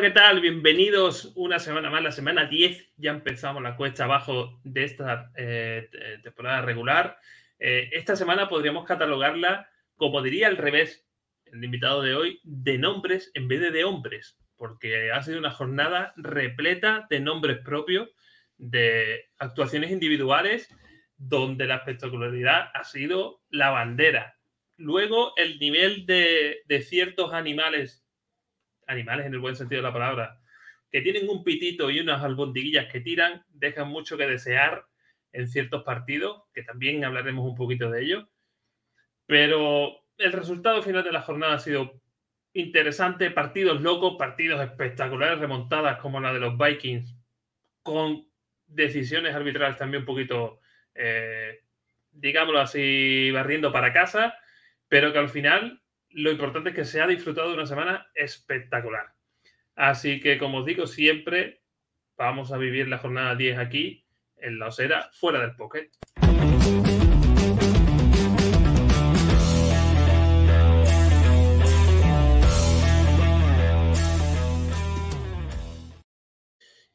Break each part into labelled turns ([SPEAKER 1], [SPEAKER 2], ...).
[SPEAKER 1] ¿qué tal? Bienvenidos una semana más, la semana 10. Ya empezamos la cuesta abajo de esta eh, temporada regular. Eh, esta semana podríamos catalogarla, como diría al revés, el invitado de hoy, de nombres en vez de de hombres, porque ha sido una jornada repleta de nombres propios, de actuaciones individuales, donde la espectacularidad ha sido la bandera. Luego, el nivel de, de ciertos animales animales en el buen sentido de la palabra, que tienen un pitito y unas albondiguillas que tiran, dejan mucho que desear en ciertos partidos, que también hablaremos un poquito de ello. Pero el resultado final de la jornada ha sido interesante, partidos locos, partidos espectaculares, remontadas como la de los Vikings, con decisiones arbitrales también un poquito, eh, digámoslo así, barriendo para casa, pero que al final lo importante es que se ha disfrutado de una semana espectacular. Así que, como os digo, siempre vamos a vivir la jornada 10 aquí, en la osera, fuera del pocket.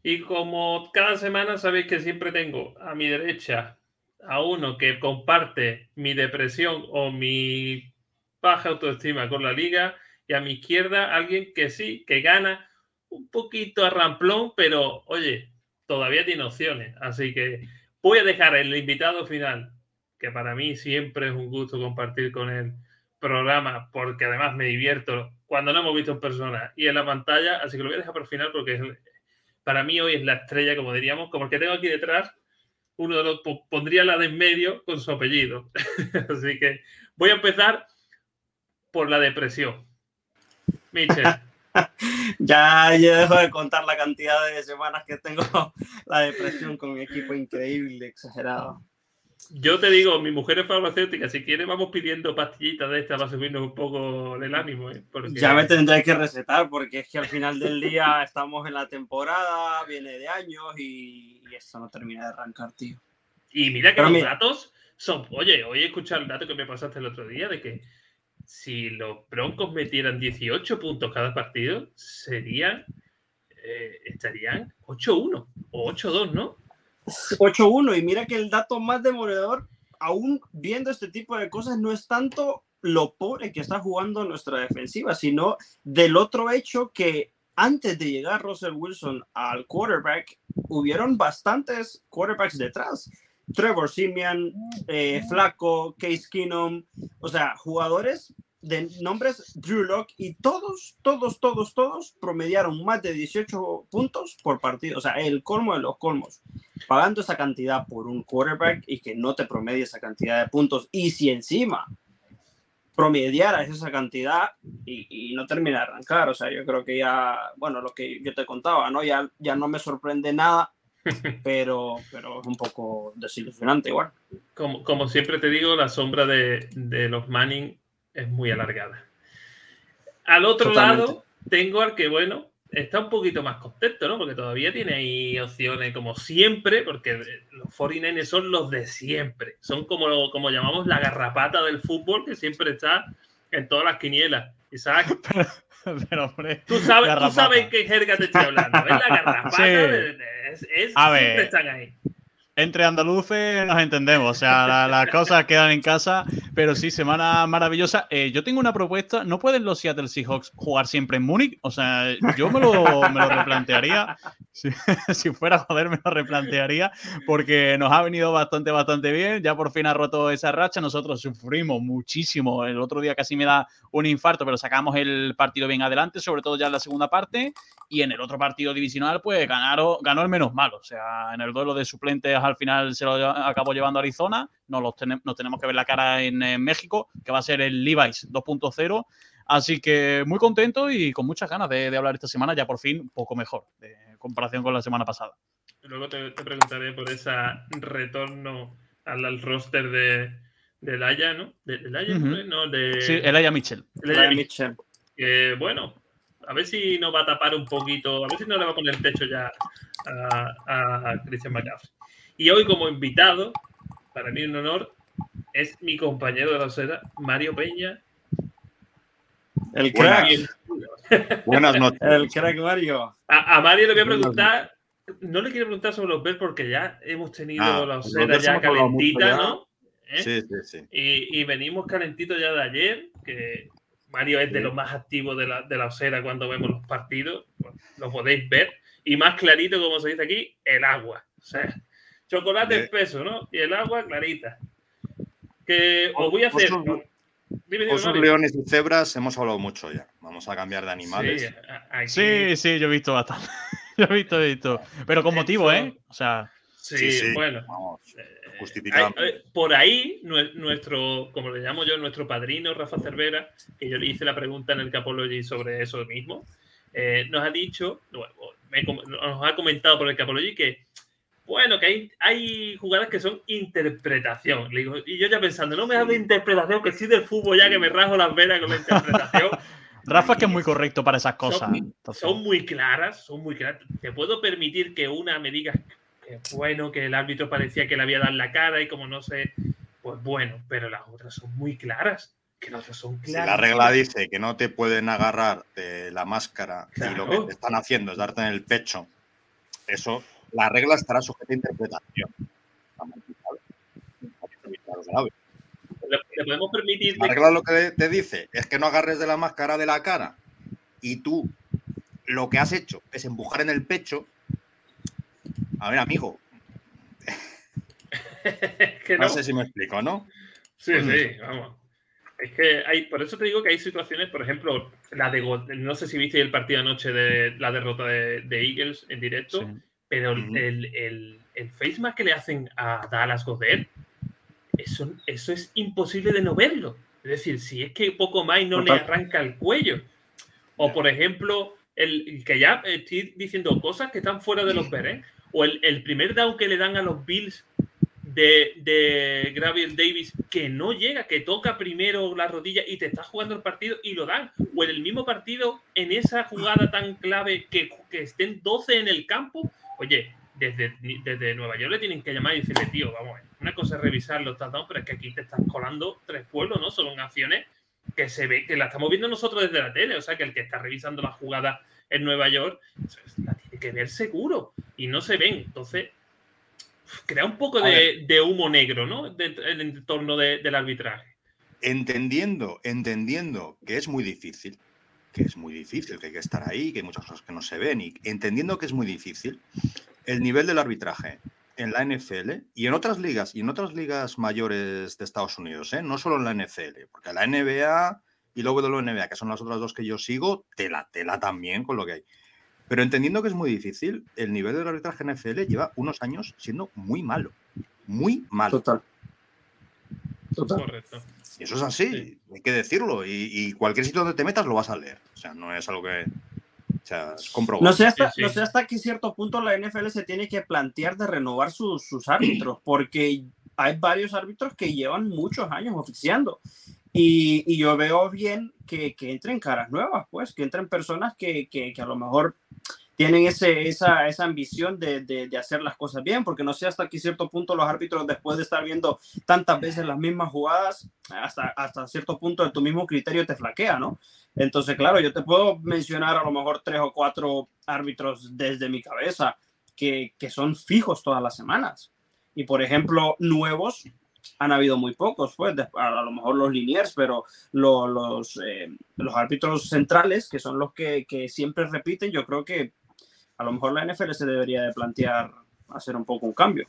[SPEAKER 1] Y como cada semana sabéis que siempre tengo a mi derecha a uno que comparte mi depresión o mi baja autoestima con la liga y a mi izquierda alguien que sí, que gana un poquito a ramplón, pero oye, todavía tiene opciones. Así que voy a dejar el invitado final, que para mí siempre es un gusto compartir con el programa, porque además me divierto cuando no hemos visto en persona y en la pantalla, así que lo voy a dejar por el final porque para mí hoy es la estrella, como diríamos, como que tengo aquí detrás, uno de los pondría la de en medio con su apellido. así que voy a empezar por la depresión. Michel.
[SPEAKER 2] ya, ya dejo de contar la cantidad de semanas que tengo la depresión con mi equipo increíble, exagerado.
[SPEAKER 1] Yo te digo, mi mujer es farmacéutica, si quiere vamos pidiendo pastillitas de estas para subirnos un poco el ánimo. ¿eh?
[SPEAKER 2] Ya me tendré que recetar porque es que al final del día estamos en la temporada, viene de años y, eso no termina de arrancar, tío.
[SPEAKER 1] Y mira que los datos son, oye, hoy he escuchado el dato que me pasaste el otro día de que si los Broncos metieran 18 puntos cada partido, serían, eh, estarían 8-1 o 8-2, ¿no?
[SPEAKER 2] 8-1 y mira que el dato más demoledor, aún viendo este tipo de cosas, no es tanto lo pobre que está jugando nuestra defensiva, sino del otro hecho que antes de llegar Russell Wilson al quarterback, hubieron bastantes quarterbacks detrás. Trevor Simeon, eh, Flaco, Case Keenum, o sea, jugadores de nombres Drew Lock y todos, todos, todos, todos promediaron más de 18 puntos por partido, o sea, el colmo de los colmos, pagando esa cantidad por un quarterback y que no te promedie esa cantidad de puntos. Y si encima promediara esa cantidad y, no termina de arrancar, o sea, yo creo que ya, bueno, lo que yo te contaba, ¿no? Ya, ya no me sorprende nada pero, pero es un poco desilusionante igual.
[SPEAKER 1] Como, como siempre te digo, la sombra de, de los Manning es muy alargada. Al otro lado, tengo al que, bueno, está un poquito más contento, ¿no? Porque todavía tiene ahí opciones como siempre, porque los 49 son los de siempre. Son como, como llamamos la garrapata del fútbol, que siempre está en todas las quinielas. Isaac. Pero, hombre, tú sabes, tú sabes qué jerga te estoy hablando. Es la garrapata. es,
[SPEAKER 3] a ver, están ahí entre andaluces nos entendemos, o sea, las cosas quedan en casa, pero sí, semana maravillosa. Eh, yo tengo una propuesta, ¿no pueden los Seattle Seahawks jugar siempre en Múnich? O sea, yo me lo, me lo replantearía, si, si, fuera joder me lo replantearía, porque nos ha venido bastante, bastante bien, ya por fin ha roto esa racha, nosotros sufrimos muchísimo, el otro día casi me da un infarto, pero sacamos el partido bien adelante, sobre todo ya en la segunda parte, y en el otro partido divisional, pues ganaron, ganó el menos malo, o sea, en el duelo de suplentes al final se lo acabó llevando a Arizona, nos, los tenemos que ver la cara en, México, que va a ser el Levi's 2.0. Así que muy contento y con muchas ganas de, hablar esta semana, ya por fin un poco mejor, de comparación con la semana pasada.
[SPEAKER 1] Luego te, preguntaré por ese retorno al, roster de, de Laia, ¿no? De, de ¿no? De...
[SPEAKER 3] Sí, Elaya Mitchell.
[SPEAKER 1] Elaya Mitchell. Que bueno, a ver si nos va a tapar un poquito, a ver si no le va a poner el techo ya a, a Christian McCaffrey. Y hoy como invitado, para mí un honor, es mi compañero de la seda, Mario Peña.
[SPEAKER 2] El crack.
[SPEAKER 4] Buenas noches.
[SPEAKER 2] El crack Mario.
[SPEAKER 1] A, a Mario le voy a preguntar, no le quiero preguntar sobre los Bears porque ya hemos tenido
[SPEAKER 4] Ah,
[SPEAKER 1] la osera ya calentita,
[SPEAKER 4] ya.
[SPEAKER 1] ¿no? ¿Eh?
[SPEAKER 4] Sí, sí, sí.
[SPEAKER 1] Y, y venimos calentitos ya de ayer, que Mario es de los más activos de la, de la osera cuando vemos los partidos, pues, lo podéis ver. Y más clarito, como se dice aquí, el agua. O sea, chocolate espeso, ¿no? Y el agua clarita. Que os voy a hacer.
[SPEAKER 4] Osos-
[SPEAKER 1] Dime, dime,
[SPEAKER 4] Osos,
[SPEAKER 1] Mario.
[SPEAKER 4] leones y cebras hemos hablado mucho ya. Vamos a cambiar de animales.
[SPEAKER 1] Sí, aquí-
[SPEAKER 3] Sí, sí, yo he visto bastante. yo he visto, he visto. Pero con motivo, ¿eh? O sea,
[SPEAKER 1] sí,
[SPEAKER 4] Sí, sí.
[SPEAKER 1] bueno.
[SPEAKER 4] Vamos,
[SPEAKER 1] Eh,
[SPEAKER 4] justificado.
[SPEAKER 1] hay- eh, por ahí, nue- nuestro, como le llamo yo, nuestro padrino Rafa Cervera, que yo le hice la pregunta en el Capology sobre eso mismo, eh, nos ha dicho, bueno, me com- nos ha comentado por el Capology que, bueno, que hay, hay jugadas que son interpretación. Le digo, y yo ya pensando, no me hables de interpretación, que estoy del fútbol ya que me rajo las venas con la interpretación.
[SPEAKER 3] Rafa es que es muy correcto para esas cosas.
[SPEAKER 1] Son- muy claras, son muy claras. Te puedo permitir que una me diga que bueno, que el árbitro parecía que le había dado en la cara y como no sé, pues bueno, pero las otras son muy claras. Que las otras son
[SPEAKER 4] Si
[SPEAKER 1] claras.
[SPEAKER 4] la regla dice que no te pueden agarrar de la máscara y lo que te están haciendo es darte en el pecho, eso, la regla estará sujeta a interpretación.
[SPEAKER 1] Le podemos permitir
[SPEAKER 4] La regla lo que te dice es que no agarres de la máscara de la cara y tú lo que has hecho es empujar en el pecho. A ver, amigo,
[SPEAKER 1] que
[SPEAKER 4] no
[SPEAKER 1] no.
[SPEAKER 4] sé si me explico, ¿no?
[SPEAKER 1] Sí, sí, vamos. Es que hay, por eso te digo que hay situaciones, por ejemplo, la de no sé si viste el partido anoche de la derrota de, de Eagles en directo,
[SPEAKER 3] sí.
[SPEAKER 1] Pero el, el, el, el face mask que le hacen a Dallas Goddard, eso, eso es imposible de no verlo. Es decir, si es que poco más y no le arranca el cuello. O por ejemplo, el que ya estoy diciendo cosas que están fuera de los ¿eh? O el, el primer down que le dan a los Bills de, de Graviel Davis que no llega, que toca primero la rodilla y te está jugando el partido y lo dan. O en el mismo partido, en esa jugada tan clave que, que estén 12 en el campo, oye, desde, desde Nueva York le tienen que llamar y decirle, tío, vamos, a ver, una cosa es revisar los touchdowns, pero es que aquí te estás colando tres pueblos, ¿no? Son acciones que se ve, que la estamos viendo nosotros desde la tele, o sea, que el que está revisando la jugada en Nueva York, la tiene que ver seguro y no se ven. Entonces, crea un poco de, de humo negro, ¿no? De- en el entorno de- del arbitraje.
[SPEAKER 4] entendiendo, entendiendo que es muy difícil, que es muy difícil, que hay que estar ahí, que hay muchas cosas que no se ven, y entendiendo que es muy difícil, el nivel del arbitraje en la NFL y en otras ligas, y en otras ligas mayores de Estados Unidos, ¿eh? no solo en la NFL, porque la NBA y la WNBA, que son las otras dos que yo sigo, tela, tela también con lo que hay. Pero entendiendo que es muy difícil, el nivel del arbitraje en NFL lleva unos años siendo muy malo. Muy malo.
[SPEAKER 2] Total. Total.
[SPEAKER 1] Correcto.
[SPEAKER 4] Y eso es así,
[SPEAKER 1] Sí.
[SPEAKER 4] hay que decirlo. Y, y cualquier sitio donde te metas lo vas a leer. O sea, no es algo que. O sea, es comprobado.
[SPEAKER 2] No sé, hasta,
[SPEAKER 1] Sí, sí.
[SPEAKER 2] no sé hasta qué cierto punto la NFL se tiene que plantear de renovar sus, sus árbitros, porque hay varios árbitros que llevan muchos años oficiando. Y, y yo veo bien que, que entren caras nuevas, pues, que entren personas que, que, que a lo mejor tienen ese, esa, esa ambición de, de, de hacer las cosas bien, porque no sé hasta qué cierto punto los árbitros, después de estar viendo tantas veces las mismas jugadas, hasta, hasta cierto punto de tu mismo criterio te flaquea, ¿no? Entonces, claro, yo te puedo mencionar a lo mejor tres o cuatro árbitros desde mi cabeza que, que son fijos todas las semanas. Y, por ejemplo, nuevos han habido muy pocos, pues, a, lo mejor los liniers, pero lo- los, eh, los árbitros centrales, que son los que, que siempre repiten, yo creo que a lo mejor la NFL se debería de plantear hacer un poco un cambio.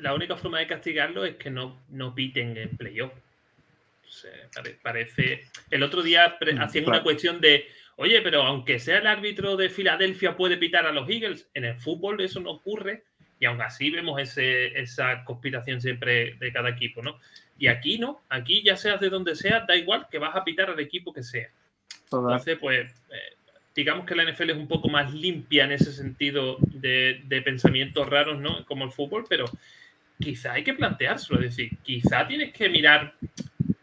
[SPEAKER 1] La única forma de castigarlo es que no, no piten en playoff. O sea, pare- parece. El otro día
[SPEAKER 2] Mm,
[SPEAKER 1] hacían
[SPEAKER 2] claro.
[SPEAKER 1] una cuestión de. Oye, pero aunque sea el árbitro de Filadelfia, puede pitar a los Eagles. En el fútbol eso no ocurre. Y aún así vemos ese, esa conspiración siempre de cada equipo, ¿no? Y aquí no. Aquí, ya seas de donde seas, da igual que vas a pitar al equipo que sea. Entonces, pues, eh, digamos que la NFL es un poco más limpia en ese sentido de, pensamientos raros, ¿no? Como el fútbol, pero quizá hay que planteárselo. Es decir, quizá tienes que mirar,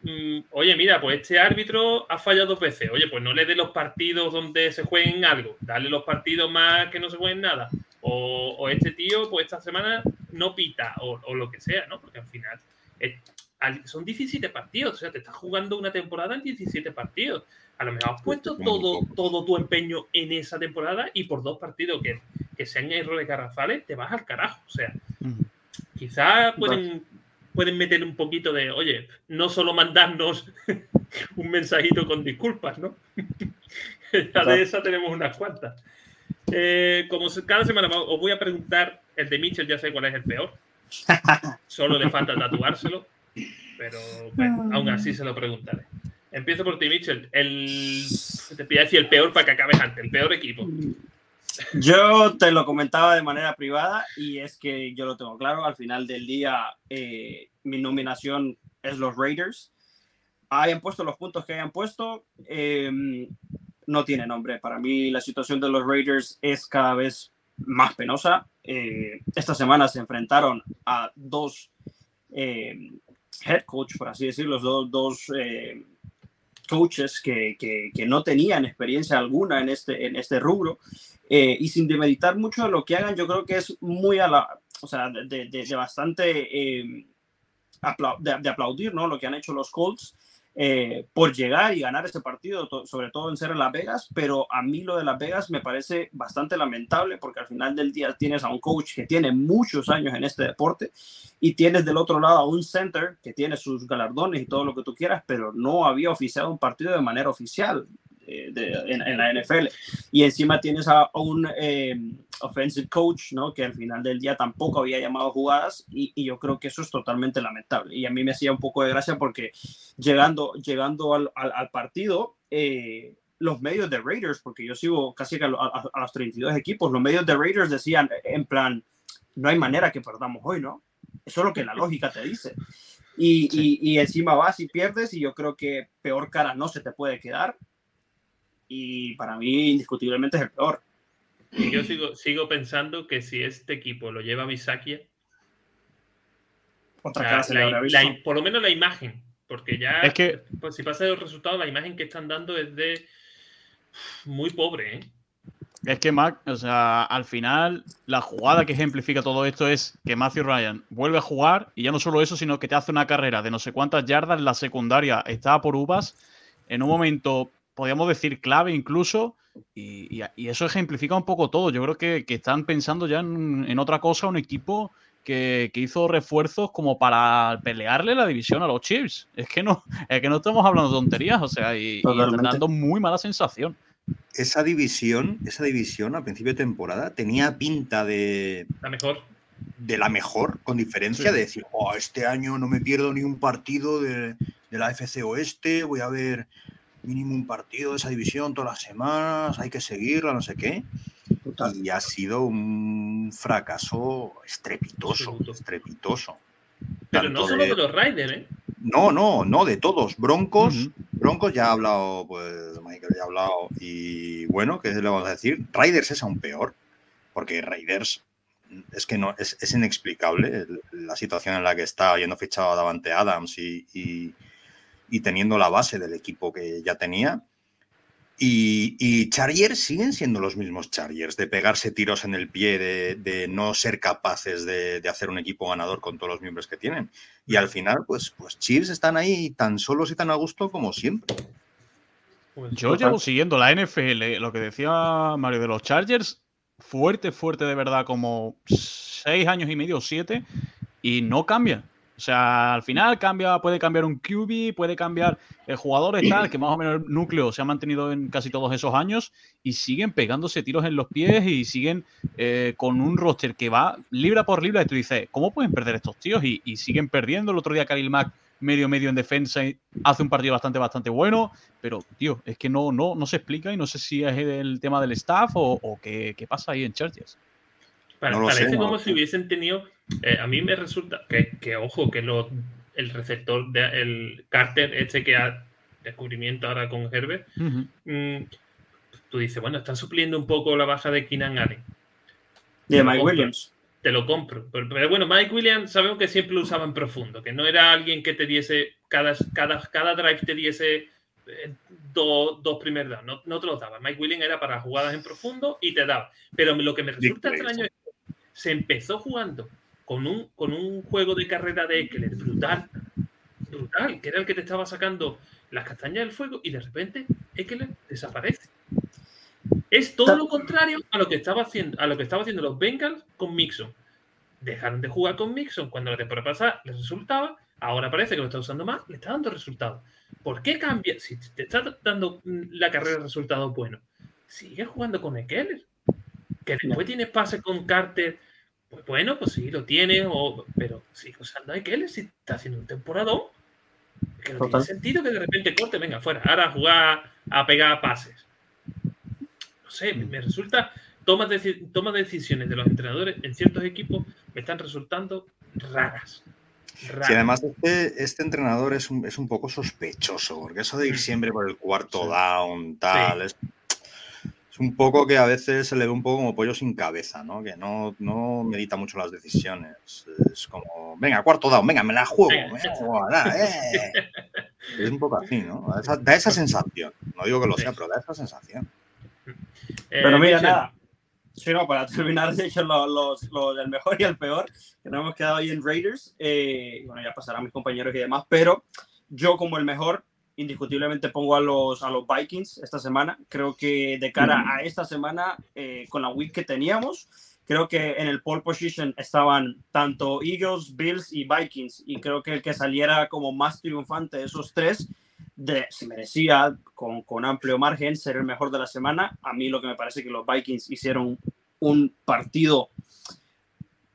[SPEAKER 1] mm, oye, mira, pues este árbitro ha fallado dos veces. Oye, pues no le dé los partidos donde se jueguen algo, dale los partidos más que no se jueguen nada. O, este tío, pues esta semana no pita, o, o lo que sea, ¿no? Porque al final es- son 17 partidos, o sea, te estás jugando una temporada en 17 partidos A lo mejor has puesto todo, todo tu empeño en esa temporada y por dos partidos que, que sean errores garrafales, te vas al carajo. O sea, quizás pueden, pueden meter un poquito de, oye, no solo mandarnos un mensajito con disculpas, ¿no? ya de esa tenemos unas cuantas. Eh, como cada semana os voy a preguntar, el de Mitchell ya sé cuál es el peor. Solo le falta tatuárselo, pero bueno, aún así se lo preguntaré. Empiezo por ti, Mitchell. El, te pido decir el peor para que acabes antes, el peor equipo.
[SPEAKER 2] Yo te lo comentaba de manera privada y es que yo lo tengo claro. Al final del día, eh, mi nominación es los Raiders. Hayan puesto los puntos que hayan puesto, eh, no tiene nombre. Para mí, la situación de los Raiders es cada vez más penosa. Eh, esta semana se enfrentaron a dos head coach, por así decirlo, dos, dos coaches que, que, no tenían experiencia alguna en este, en este rubro eh, y sin demeritar mucho de lo que hagan, yo creo que es muy a la, o sea, de, de, bastante eh, de, aplaudir, ¿no? Lo que han hecho los Colts eh, por llegar y ganar ese partido, sobre todo en ser Las Vegas, pero a mí lo de Las Vegas me parece bastante lamentable porque al final del día tienes a un coach que tiene muchos años en este deporte y tienes del otro lado a un center que tiene sus galardones y todo lo que tú quieras, pero no había oficiado un partido de manera oficial. Eh, en, la NFL. Y encima tienes a, un eh, offensive coach, ¿no? Que al final del día tampoco había llamado jugadas y, yo creo que eso es totalmente lamentable. Y a mí me hacía un poco de gracia porque llegando, llegando al, al, partido, eh, los medios de Raiders, porque yo sigo casi a, a, los 32 equipos, los medios de Raiders decían en plan, no hay manera que perdamos hoy, ¿no? Eso es lo que la lógica te dice. Y, y, y, encima vas y pierdes y yo creo que peor cara no se te puede quedar y para mí indiscutiblemente es el peor.
[SPEAKER 1] Y yo sigo, sigo pensando que si este equipo lo lleva Bisakia, otra por lo menos la imagen, porque ya
[SPEAKER 3] es que
[SPEAKER 1] pues, si pasa el resultado, la imagen que están dando es de muy pobre. ¿eh?
[SPEAKER 3] Es que Mac, o sea, al final la jugada que ejemplifica todo esto es que Matthew Ryan vuelve a jugar y ya no solo eso, sino que te hace una carrera de no sé cuántas yardas, la secundaria está por uvas, en un momento podríamos decir clave incluso, y, eso ejemplifica un poco todo. Yo creo que, están pensando ya en, otra cosa, un equipo que, hizo refuerzos como para pelearle la división a los Chiefs. Es que no, es que no estamos hablando de tonterías, o sea, y, están dando muy mala sensación.
[SPEAKER 4] Esa división, esa división a principio de temporada tenía pinta de.
[SPEAKER 1] La mejor.
[SPEAKER 4] De la mejor, con diferencia de decir, oh, este año no me pierdo ni un partido de, de la FC Oeste, voy a ver mínimo un partido de esa división todas las semanas, hay que seguirla, no sé qué. Y ha sido un fracaso estrepitoso, estrepitoso.
[SPEAKER 1] Pero no solo de, los Riders, ¿eh?
[SPEAKER 4] No, no, no, de todos. Broncos, Broncos ya ha hablado, pues Michael ya ha hablado. Y bueno, ¿qué le vamos a decir? Riders es aún peor, porque Raiders es que no, es, inexplicable la situación en la que está, habiendo fichado a Davante Adams y y teniendo la base del equipo que ya tenía. Y, y, Chargers siguen siendo los mismos Chargers, de pegarse tiros en el pie, de, no ser capaces de, hacer un equipo ganador con todos los miembros que tienen. Y al final, pues, pues Chiefs están ahí tan solos y tan a gusto como siempre.
[SPEAKER 3] Pues Yo llevo siguiendo la NFL, lo que decía Mario de los Chargers, fuerte, fuerte de verdad, como seis años y medio, siete, y no cambia. O sea, al final cambia, puede cambiar un QB, puede cambiar el jugador tal, que más o menos el núcleo se ha mantenido en casi todos esos años y siguen pegándose tiros en los pies y siguen eh, con un roster que va libra por libra. Y tú dices, ¿cómo pueden perder estos tíos? Y, siguen perdiendo. El otro día Khalil Mack medio medio en defensa y hace un partido bastante bastante bueno, pero tío, es que no, no, no se explica y no sé si es el tema del staff o, qué, pasa ahí en Chargers.
[SPEAKER 1] parece como si hubiesen tenido eh, a mí me resulta que, ojo, que lo, el receptor, de, el Carter, este que ha descubrimiento ahora con Herbert, mm, tú dices, bueno, están supliendo un poco la baja de Keenan Allen.
[SPEAKER 2] De Mike Williams.
[SPEAKER 1] Te lo compro. Pero, bueno, Mike Williams sabemos que siempre lo usaba en profundo, que no era alguien que te diese, cada, cada, cada drive te diese eh, dos, dos primeros no, no, te lo daba. Mike Williams era para jugadas en profundo y te daba. Pero lo que me resulta extraño es que se empezó jugando con un, con un juego de carrera de Eckler brutal, brutal, que era el que te estaba sacando las castañas del fuego y de repente Eckler desaparece. Es todo lo contrario a lo que estaba haciendo, a lo que estaba haciendo los Bengals con Mixon. Dejaron de jugar con Mixon cuando la temporada pasada les resultaba, ahora parece que lo está usando más, le está dando resultados. ¿Por qué cambia? Si te está dando la carrera de resultados buenos, sigue jugando con Eckler. Que después tienes pase con Carter, pues bueno, pues sí, lo tiene, o, pero sigue usando a Eckler si está haciendo un temporadón. Que no tiene sentido que de repente corte, venga, fuera, ahora a jugar a pegar pases. No sé, me resulta, tomas de, toma decisiones de los entrenadores en ciertos equipos me están resultando raras.
[SPEAKER 4] Sí, además este, este entrenador es un, es un, poco sospechoso, porque eso de ir siempre por el cuarto down, tal, es, es, un poco que a veces se le ve un poco como pollo sin cabeza, ¿no? Que no, no medita mucho las decisiones. Es como, venga, cuarto down, venga, me la juego. eh. Es un poco así, ¿no? Da esa, da esa sensación. No digo que lo sea, pero da esa sensación.
[SPEAKER 2] Pero mira, nada, Sí, no, para terminar, de hecho, lo, lo, del mejor y el peor, que nos hemos quedado ahí en Raiders. Eh, bueno, ya pasarán mis compañeros y demás, pero yo como el mejor, indiscutiblemente pongo a los, a los Vikings esta semana. Creo que de cara a esta semana, eh, con la week que teníamos, creo que en el pole position estaban tanto Eagles, Bills y Vikings, y creo que el que saliera como más triunfante de esos tres de, se merecía con, con, amplio margen ser el mejor de la semana. A mí lo que me parece que los Vikings hicieron un partido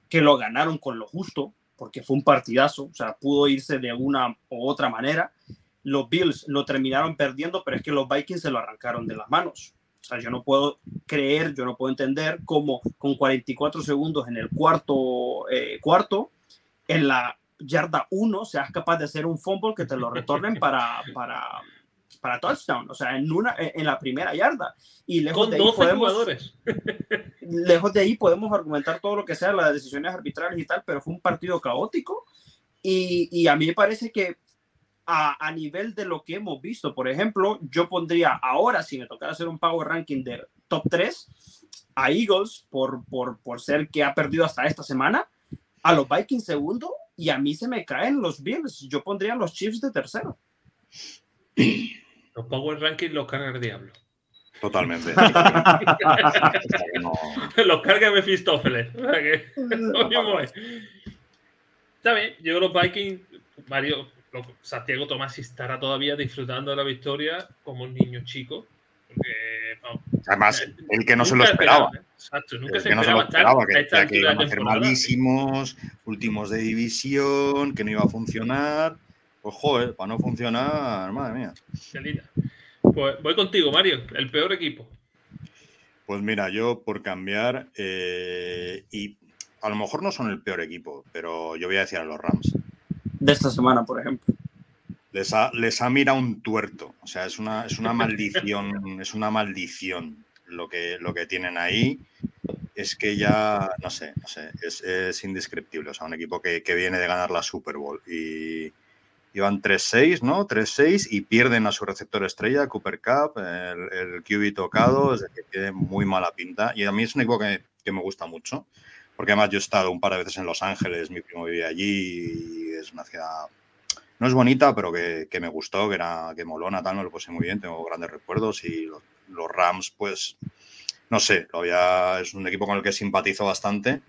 [SPEAKER 2] que lo ganaron con lo justo, porque fue un partidazo, o sea, pudo irse de una u otra manera. Los Bills lo terminaron perdiendo, pero es que los Vikings se lo arrancaron de las manos. O sea, yo no puedo creer, yo no puedo entender cómo con 44 segundos en el cuarto, eh, cuarto en la yarda 1 seas capaz de hacer un fumble que te lo retornen para, para, para touchdown, o sea, en, una, en la primera yarda. Y lejos de ahí podemos, jugadores. lejos de ahí podemos argumentar todo lo que sea, las decisiones arbitrales y tal, pero fue un partido caótico. Y, y a mí me parece que a, a, nivel de lo que hemos visto, por ejemplo, yo pondría ahora, si me tocara hacer un power ranking de top 3, a Eagles por, por, por ser que ha perdido hasta esta semana, a los Vikings segundo y a mí se me caen los Bills. Yo pondría los Chiefs de tercero.
[SPEAKER 1] Los Power Rankings los carga el diablo.
[SPEAKER 4] Totalmente.
[SPEAKER 1] los carga Mephistófeles. Está bien, yo los Vikings, Mario, Santiago Tomás estará todavía disfrutando de la victoria como un niño chico.
[SPEAKER 4] Además, el que no se lo esperaba. Exacto, nunca se, que no se lo esperaba, que, que iban a ser malísimos, últimos de división, que no iba a funcionar. Pues joder, para no funcionar, madre mía.
[SPEAKER 1] Pues voy contigo, Mario, el peor equipo.
[SPEAKER 4] Pues mira, yo por cambiar, eh, y a lo mejor no son el peor equipo, pero yo voy a decir a los Rams.
[SPEAKER 2] De esta semana, por ejemplo.
[SPEAKER 4] Les ha, les ha mirado un tuerto. O sea, es una, es una maldición, es una maldición lo que, lo que tienen ahí. Es que ya, no sé, no sé, es, es indescriptible. O sea, un equipo que, que, viene de ganar la Super Bowl y iban 3-6, ¿no? 3-6 y pierden a su receptor estrella, Cooper Cup, el, el QB tocado, es decir, tiene muy mala pinta. Y a mí es un equipo que, que me gusta mucho porque además yo he estado un par de veces en Los Ángeles, mi primo vivía allí y es una ciudad no es bonita, pero que, que, me gustó, que era que molona, tal, me lo puse muy bien, tengo grandes recuerdos y los, los Rams, pues, no sé, había, es un equipo con el que simpatizo bastante.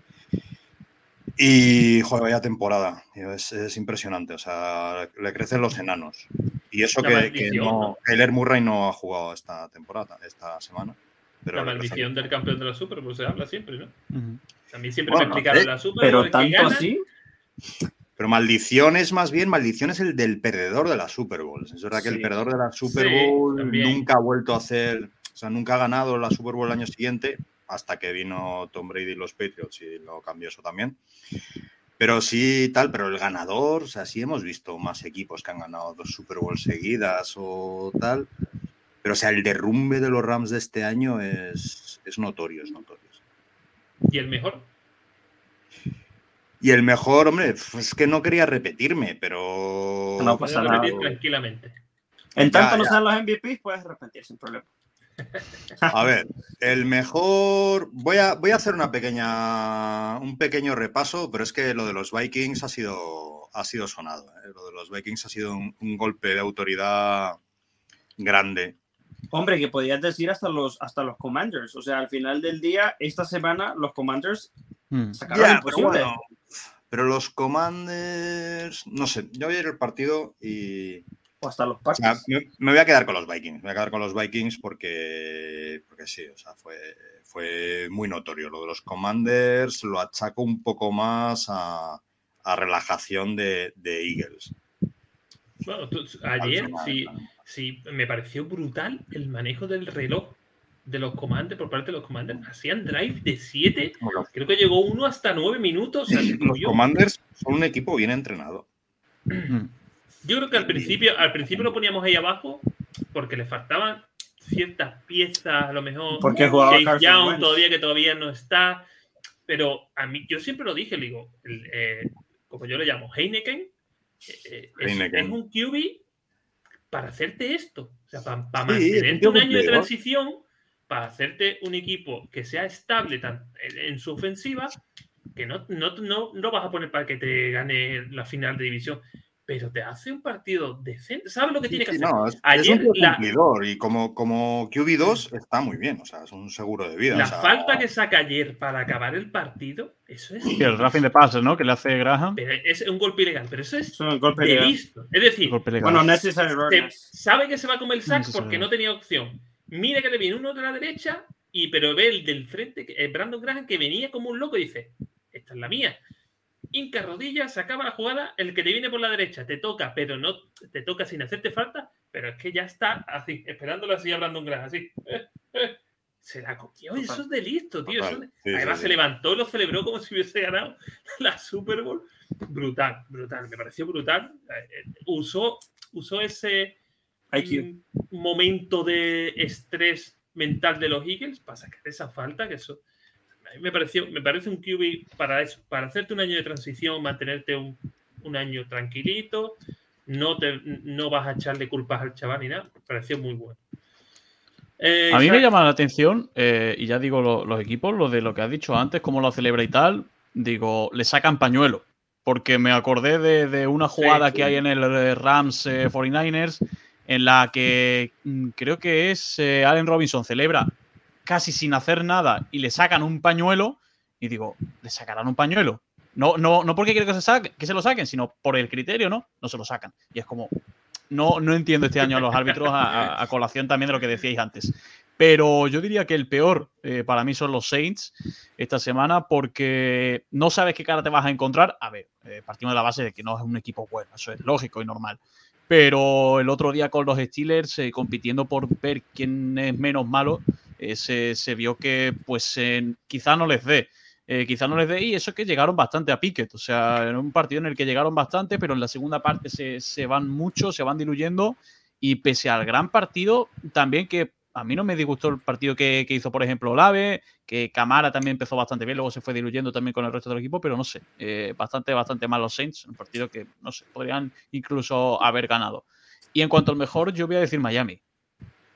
[SPEAKER 4] Y, joder, vaya temporada, es, es, impresionante, o sea, le crecen los enanos. Y eso que, que no, Kyler Murray no ha jugado esta temporada, esta semana.
[SPEAKER 1] Pero la maldición del campeón de la Super Bowl se habla siempre, ¿no? Uh -huh. A mí siempre bueno, me explicaron
[SPEAKER 2] eh,
[SPEAKER 1] la Super
[SPEAKER 2] Bowl. Pero tanto gana, así.
[SPEAKER 4] Pero maldición es más bien, maldición es el del perdedor de la Super Bowl. Es verdad que el perdedor de la Super Bowl sí, nunca ha vuelto a hacer, o sea, nunca ha ganado la Super Bowl el año siguiente, hasta que vino Tom Brady y los Patriots y lo cambió eso también. Pero sí, tal, pero el ganador, o sea, sí hemos visto más equipos que han ganado dos Super Bowls seguidas o tal. Pero, o sea, el derrumbe de los Rams de este año es, es notorio, es notorio.
[SPEAKER 1] ¿Y el mejor?
[SPEAKER 4] Y el mejor, hombre, es que no quería repetirme, pero.
[SPEAKER 2] No pasa nada.
[SPEAKER 1] repetir tranquilamente.
[SPEAKER 2] En tanto ya, no sean los MVP, puedes repetir sin problema.
[SPEAKER 4] A ver, El mejor. Voy a, voy a hacer una pequeña, un pequeño repaso, pero es que lo de los Vikings ha sido, ha sido sonado. ¿eh? Lo de los Vikings ha sido un, un golpe de autoridad grande.
[SPEAKER 2] Hombre, que podías decir hasta los, hasta los Commanders. O sea, al final del día, esta semana, los Commanders
[SPEAKER 3] Mm.
[SPEAKER 2] sacaron
[SPEAKER 4] Ya,
[SPEAKER 2] lo
[SPEAKER 4] pero,
[SPEAKER 2] imposible.
[SPEAKER 4] bueno, pero los Commanders. No sé, yo voy a ir al partido y.
[SPEAKER 2] O hasta los
[SPEAKER 4] o sea,
[SPEAKER 2] Packers.
[SPEAKER 4] me, me voy a quedar con los Vikings. Me voy a quedar con los Vikings porque. Porque sí, o sea, fue, fue muy notorio. Lo de los Commanders lo achaco un poco más a, a relajación de, de Eagles.
[SPEAKER 1] Bueno, tú- ayer sí. Sí, me pareció brutal el manejo del reloj de los comandos por parte de los commanders. Hacían drive de 7,
[SPEAKER 4] Los,
[SPEAKER 1] creo que llegó uno hasta 9 minutos. O sea, se
[SPEAKER 4] los. Commanders son un equipo bien entrenado.
[SPEAKER 1] Yo creo que al principio, al principio lo poníamos ahí abajo porque le faltaban ciertas piezas, a lo mejor.
[SPEAKER 2] Porque jugaba
[SPEAKER 1] Chase
[SPEAKER 2] Carson
[SPEAKER 1] Young todavía que todavía no está. Pero a mí, yo siempre lo dije, digo, el, eh, como yo le llamo, Heineken, eh, eh, es,
[SPEAKER 4] Heineken.
[SPEAKER 1] es un QB para hacerte esto. O sea, para,
[SPEAKER 4] Sí, un
[SPEAKER 1] mantenerte un año de transición, para hacerte un equipo que sea estable tan- en su ofensiva, que no, no, no, no vas a poner para que te gane la final de división, pero te hace un partido decente. ¿Sabes lo que tiene que
[SPEAKER 4] Sí,
[SPEAKER 1] hacer?
[SPEAKER 4] no, es, es
[SPEAKER 1] Ayer
[SPEAKER 4] un tío
[SPEAKER 1] la-
[SPEAKER 4] cumplidor y como, como QB2 está muy bien, o sea, es un seguro de vida.
[SPEAKER 1] La
[SPEAKER 4] o sea,
[SPEAKER 1] falta que saca ayer para acabar el partido, eso es.
[SPEAKER 3] El roughing de pases, ¿no? Que le hace Graham.
[SPEAKER 1] pero es un golpe ilegal, pero eso es
[SPEAKER 2] Es un golpe
[SPEAKER 1] de listo. Es decir,
[SPEAKER 3] Golpe legal.
[SPEAKER 2] Bueno, necessary
[SPEAKER 1] sabe que se va a comer el sack porque no tenía opción. Mira que le viene uno de la derecha, y pero ve el del frente, que- eh, Brandon Graham, que venía como un loco y dice: Esta es la mía. Inca rodilla, se acaba la jugada, el que te viene por la derecha te toca, pero no te toca sin hacerte falta, pero es que ya está así, esperándolo así a Brandon Graham, así. eh, eh. Se la comió, eso es de listo, tío.
[SPEAKER 4] Total.
[SPEAKER 1] eso es de-
[SPEAKER 4] Sí,
[SPEAKER 1] Además
[SPEAKER 4] sí,
[SPEAKER 1] se
[SPEAKER 4] sí.
[SPEAKER 1] levantó y lo celebró como si hubiese ganado la Super Bowl. Brutal, brutal, me pareció brutal. Eh, eh, Usó, usó ese
[SPEAKER 2] IQ.
[SPEAKER 1] mm, momento de estrés mental de los Eagles para sacar esa falta, que eso a mí me pareció, me parece un QB para eso, para hacerte un año de transición, mantenerte un, un año tranquilito, no te no vas a echarle culpas al chaval ni nada, me pareció muy bueno. Eh,
[SPEAKER 3] A mí me llama la atención, eh, y ya digo lo- los equipos, lo de lo que has dicho antes, cómo lo celebra y tal, digo, le sacan pañuelo. Porque me acordé de, de una jugada
[SPEAKER 1] sí.
[SPEAKER 3] que hay en el eh, Rams eh, 49ers, en la que mm, creo que es Allen Robinson celebra casi sin hacer nada y le sacan un pañuelo, y digo, ¿le sacarán un pañuelo? No, no, no porque quiero que se, saque- que se lo saquen, sino por el criterio, ¿no? No se lo sacan. Y es como, no, no entiendo este año a los árbitros a, colación también de lo que decíais antes. Pero yo diría que el peor eh, para mí son los Saints esta semana porque no sabes qué cara te vas a encontrar. A ver, eh, partimos de la base de que no es un equipo bueno, eso es lógico y normal. Pero el otro día con los Steelers, eh, compitiendo por ver quién es menos malo, se, vio que pues quizá no les dé. Eh, quizá no les dé y eso que llegaron bastante a Pickett. O sea, en un partido en el que llegaron bastante, pero en la segunda parte se, se van mucho, se van diluyendo. Y pese al gran partido, también que a mí no me disgustó el partido que, que hizo, por ejemplo, Olave, que Camara también empezó bastante bien, luego se fue diluyendo también con el resto del equipo, pero no sé, eh, bastante, bastante mal los Saints, un partido que, no sé, podrían incluso haber ganado. Y en cuanto al mejor, yo voy a decir Miami.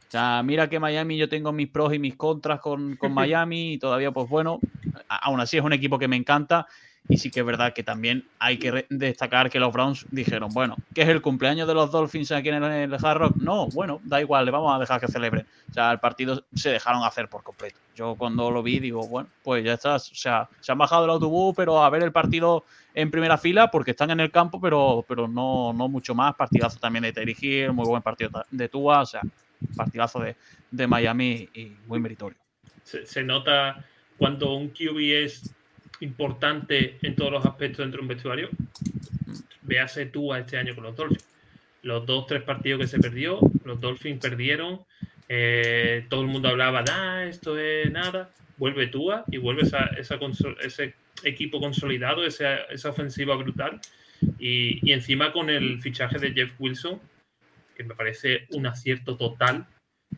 [SPEAKER 3] O sea, mira que Miami yo tengo mis pros y mis contras con, con Miami y todavía, pues bueno, aún así es un equipo que me encanta y sí que es verdad que también hay que destacar que los Browns dijeron, bueno, ¿qué es el cumpleaños de los Dolphins aquí en el, Hard Rock? No, bueno, da igual, le vamos a dejar que celebren. O sea, el partido se dejaron hacer por completo. Yo cuando lo vi digo, bueno, pues ya está. O sea, se han bajado del autobús, pero a ver el partido en primera fila porque están en el campo, pero, pero no, no mucho más. Partidazo también de Terry Hill, muy buen partido de Tua, o sea, partidazo de, de Miami y muy meritorio.
[SPEAKER 1] se, se nota cuando un QB es importante en todos los aspectos dentro de un vestuario. Véase tú a este año con los Dolphins. Los dos, tres partidos que se perdió, los Dolphins perdieron. eh, todo el mundo hablaba, ah, esto es nada. Vuelve Tua y vuelve esa, esa ese equipo consolidado, esa, esa ofensiva brutal. Y, y encima con el fichaje de Jeff Wilson, que me parece un acierto total.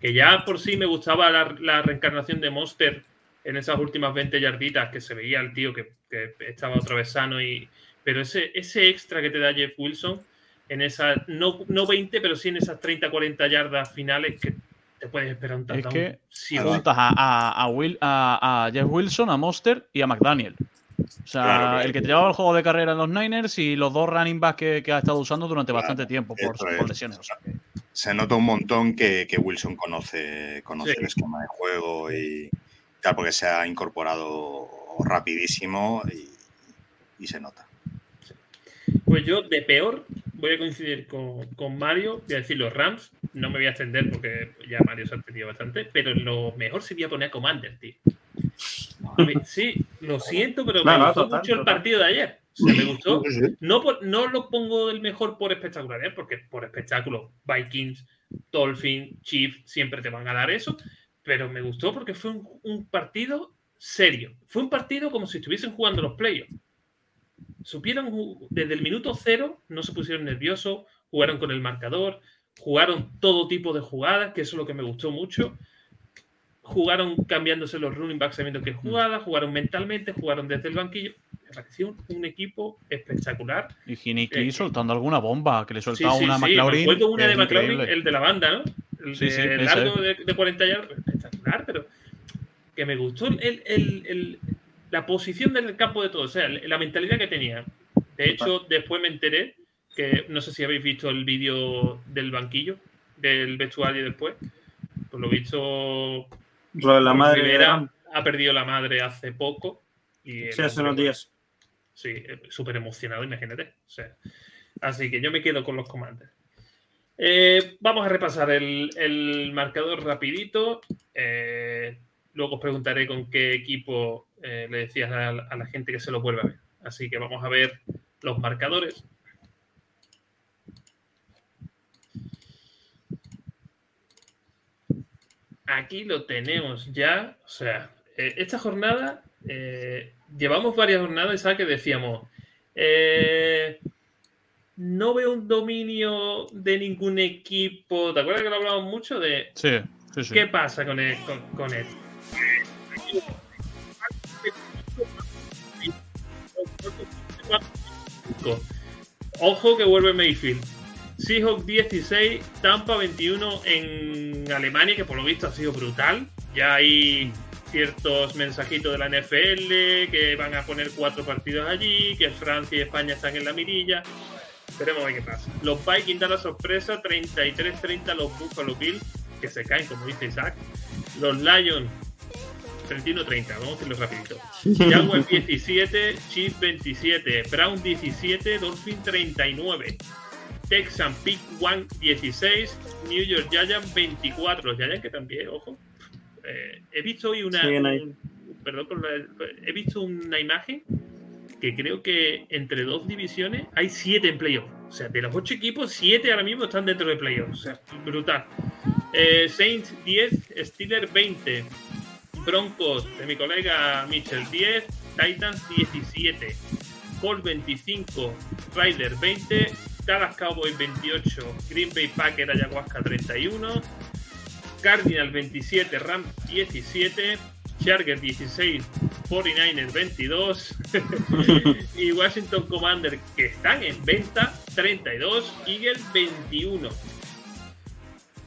[SPEAKER 1] Que ya por sí me gustaba la, la reencarnación de Monster en esas últimas 20 yarditas que se veía el tío que, que estaba otra vez sano y pero ese, ese extra que te da Jeff Wilson en esas no, no 20 pero sí en esas 30 40 yardas finales que te puedes esperar un
[SPEAKER 3] Es
[SPEAKER 1] touchdown.
[SPEAKER 3] que
[SPEAKER 1] sí
[SPEAKER 3] juntas a, a, a Will, a, a Jeff Wilson, a Monster y a McDaniel. O sea,
[SPEAKER 4] Claro, claro.
[SPEAKER 3] el que te llevaba el juego de carrera en los Niners y los dos running backs que, que ha estado usando durante
[SPEAKER 4] Claro,
[SPEAKER 3] bastante tiempo por, lesiones. O sea, que-
[SPEAKER 4] Se nota un montón que, que Wilson conoce, conoce
[SPEAKER 1] Sí.
[SPEAKER 4] el esquema de juego y claro, porque se ha incorporado rapidísimo y, y se nota.
[SPEAKER 1] Pues yo, de peor, voy a coincidir con, con Mario. Voy a decir los Rams. No me voy a extender porque ya Mario se ha entendido bastante. Pero lo mejor sería poner a Commander, tío. Sí, lo siento, pero me
[SPEAKER 2] No,
[SPEAKER 1] gustó
[SPEAKER 2] total,
[SPEAKER 1] mucho el partido de ayer. O sea, me gustó. No, por- no lo pongo del mejor por espectacularidad, porque por espectáculo, Vikings, Dolphins, Chiefs siempre te van a dar eso. Pero me gustó porque fue un, un partido serio. Fue un partido como si estuviesen jugando los playoffs. Supieron desde el minuto cero, no se pusieron nerviosos, jugaron con el marcador, jugaron todo tipo de jugadas, que eso es lo que me gustó mucho. Jugaron cambiándose los running backs sabiendo que jugada, jugaron mentalmente, jugaron desde el banquillo. Me pareció un, equipo espectacular.
[SPEAKER 3] y Hiniki
[SPEAKER 1] Eh,
[SPEAKER 3] soltando alguna bomba, que le soltaba
[SPEAKER 1] sí,
[SPEAKER 3] una
[SPEAKER 1] sí,
[SPEAKER 3] McLaurin.
[SPEAKER 1] una de McLaurin,
[SPEAKER 3] increíble.
[SPEAKER 1] el de la banda, ¿no? El
[SPEAKER 3] Sí,
[SPEAKER 1] de largo de, de 40 yardas, espectacular, pero que me gustó el, el- el- la posición del campo de todo, o sea, la mentalidad que tenía. De hecho, después me enteré que no sé si habéis visto el vídeo del banquillo, del vestuario después. Por lo visto,
[SPEAKER 2] Lo de la madre
[SPEAKER 1] Rivera ha perdido la madre hace poco. Y
[SPEAKER 2] Sí, hace unos días.
[SPEAKER 1] Sí, eh, súper emocionado, imagínate. O sea, así que yo me quedo con los comandos. Eh, vamos a repasar el, el marcador rapidito. Eh, luego os preguntaré con qué equipo eh, le decías a, la- a la gente que se lo vuelva a ver. Así que vamos a ver los marcadores. Aquí lo tenemos ya. O sea, eh, esta jornada, eh, llevamos varias jornadas, ¿sabes? Que decíamos, eh, no veo un dominio de ningún equipo. ¿Te acuerdas que lo hablábamos mucho de
[SPEAKER 3] Sí, sí, sí.
[SPEAKER 1] qué pasa con él? Con, con él? Ojo que vuelve Mayfield. Seahawks 16, Tampa 21 en Alemania, que por lo visto ha sido brutal. Ya hay ciertos mensajitos de la NFL que van a poner cuatro partidos allí, que Francia y España están en la mirilla. Veremos a ver qué pasa. Los Vikings dan la sorpresa, 33-30 los Buffalo Bills, que se caen, como dice Isaac. Los Lions, 31-30, vamos a decirlo rapidito. Jaguars 17, Chiefs 27, Brown 17, Dolphin 39. Texan Pick One 16, New York Giants 24. Los Giants que también, ojo. Eh, he visto hoy una.
[SPEAKER 2] Ahí.
[SPEAKER 1] un- perdón por la- he visto una imagen que creo que entre dos divisiones hay siete en playoffs. O sea, de los ocho equipos, siete ahora mismo están dentro de playoffs. O sea, brutal. Eh, Saints 10, Steelers 20. Broncos de mi colega Mitchell 10, Titans 17, Colts 25, Riders 20, Dallas Cowboys 28, Green Bay Packers Ayahuasca 31, Cardinal 27, Rams 17, Chargers 16, 49ers 22 y Washington Commander que están en venta 32, Eagles 21.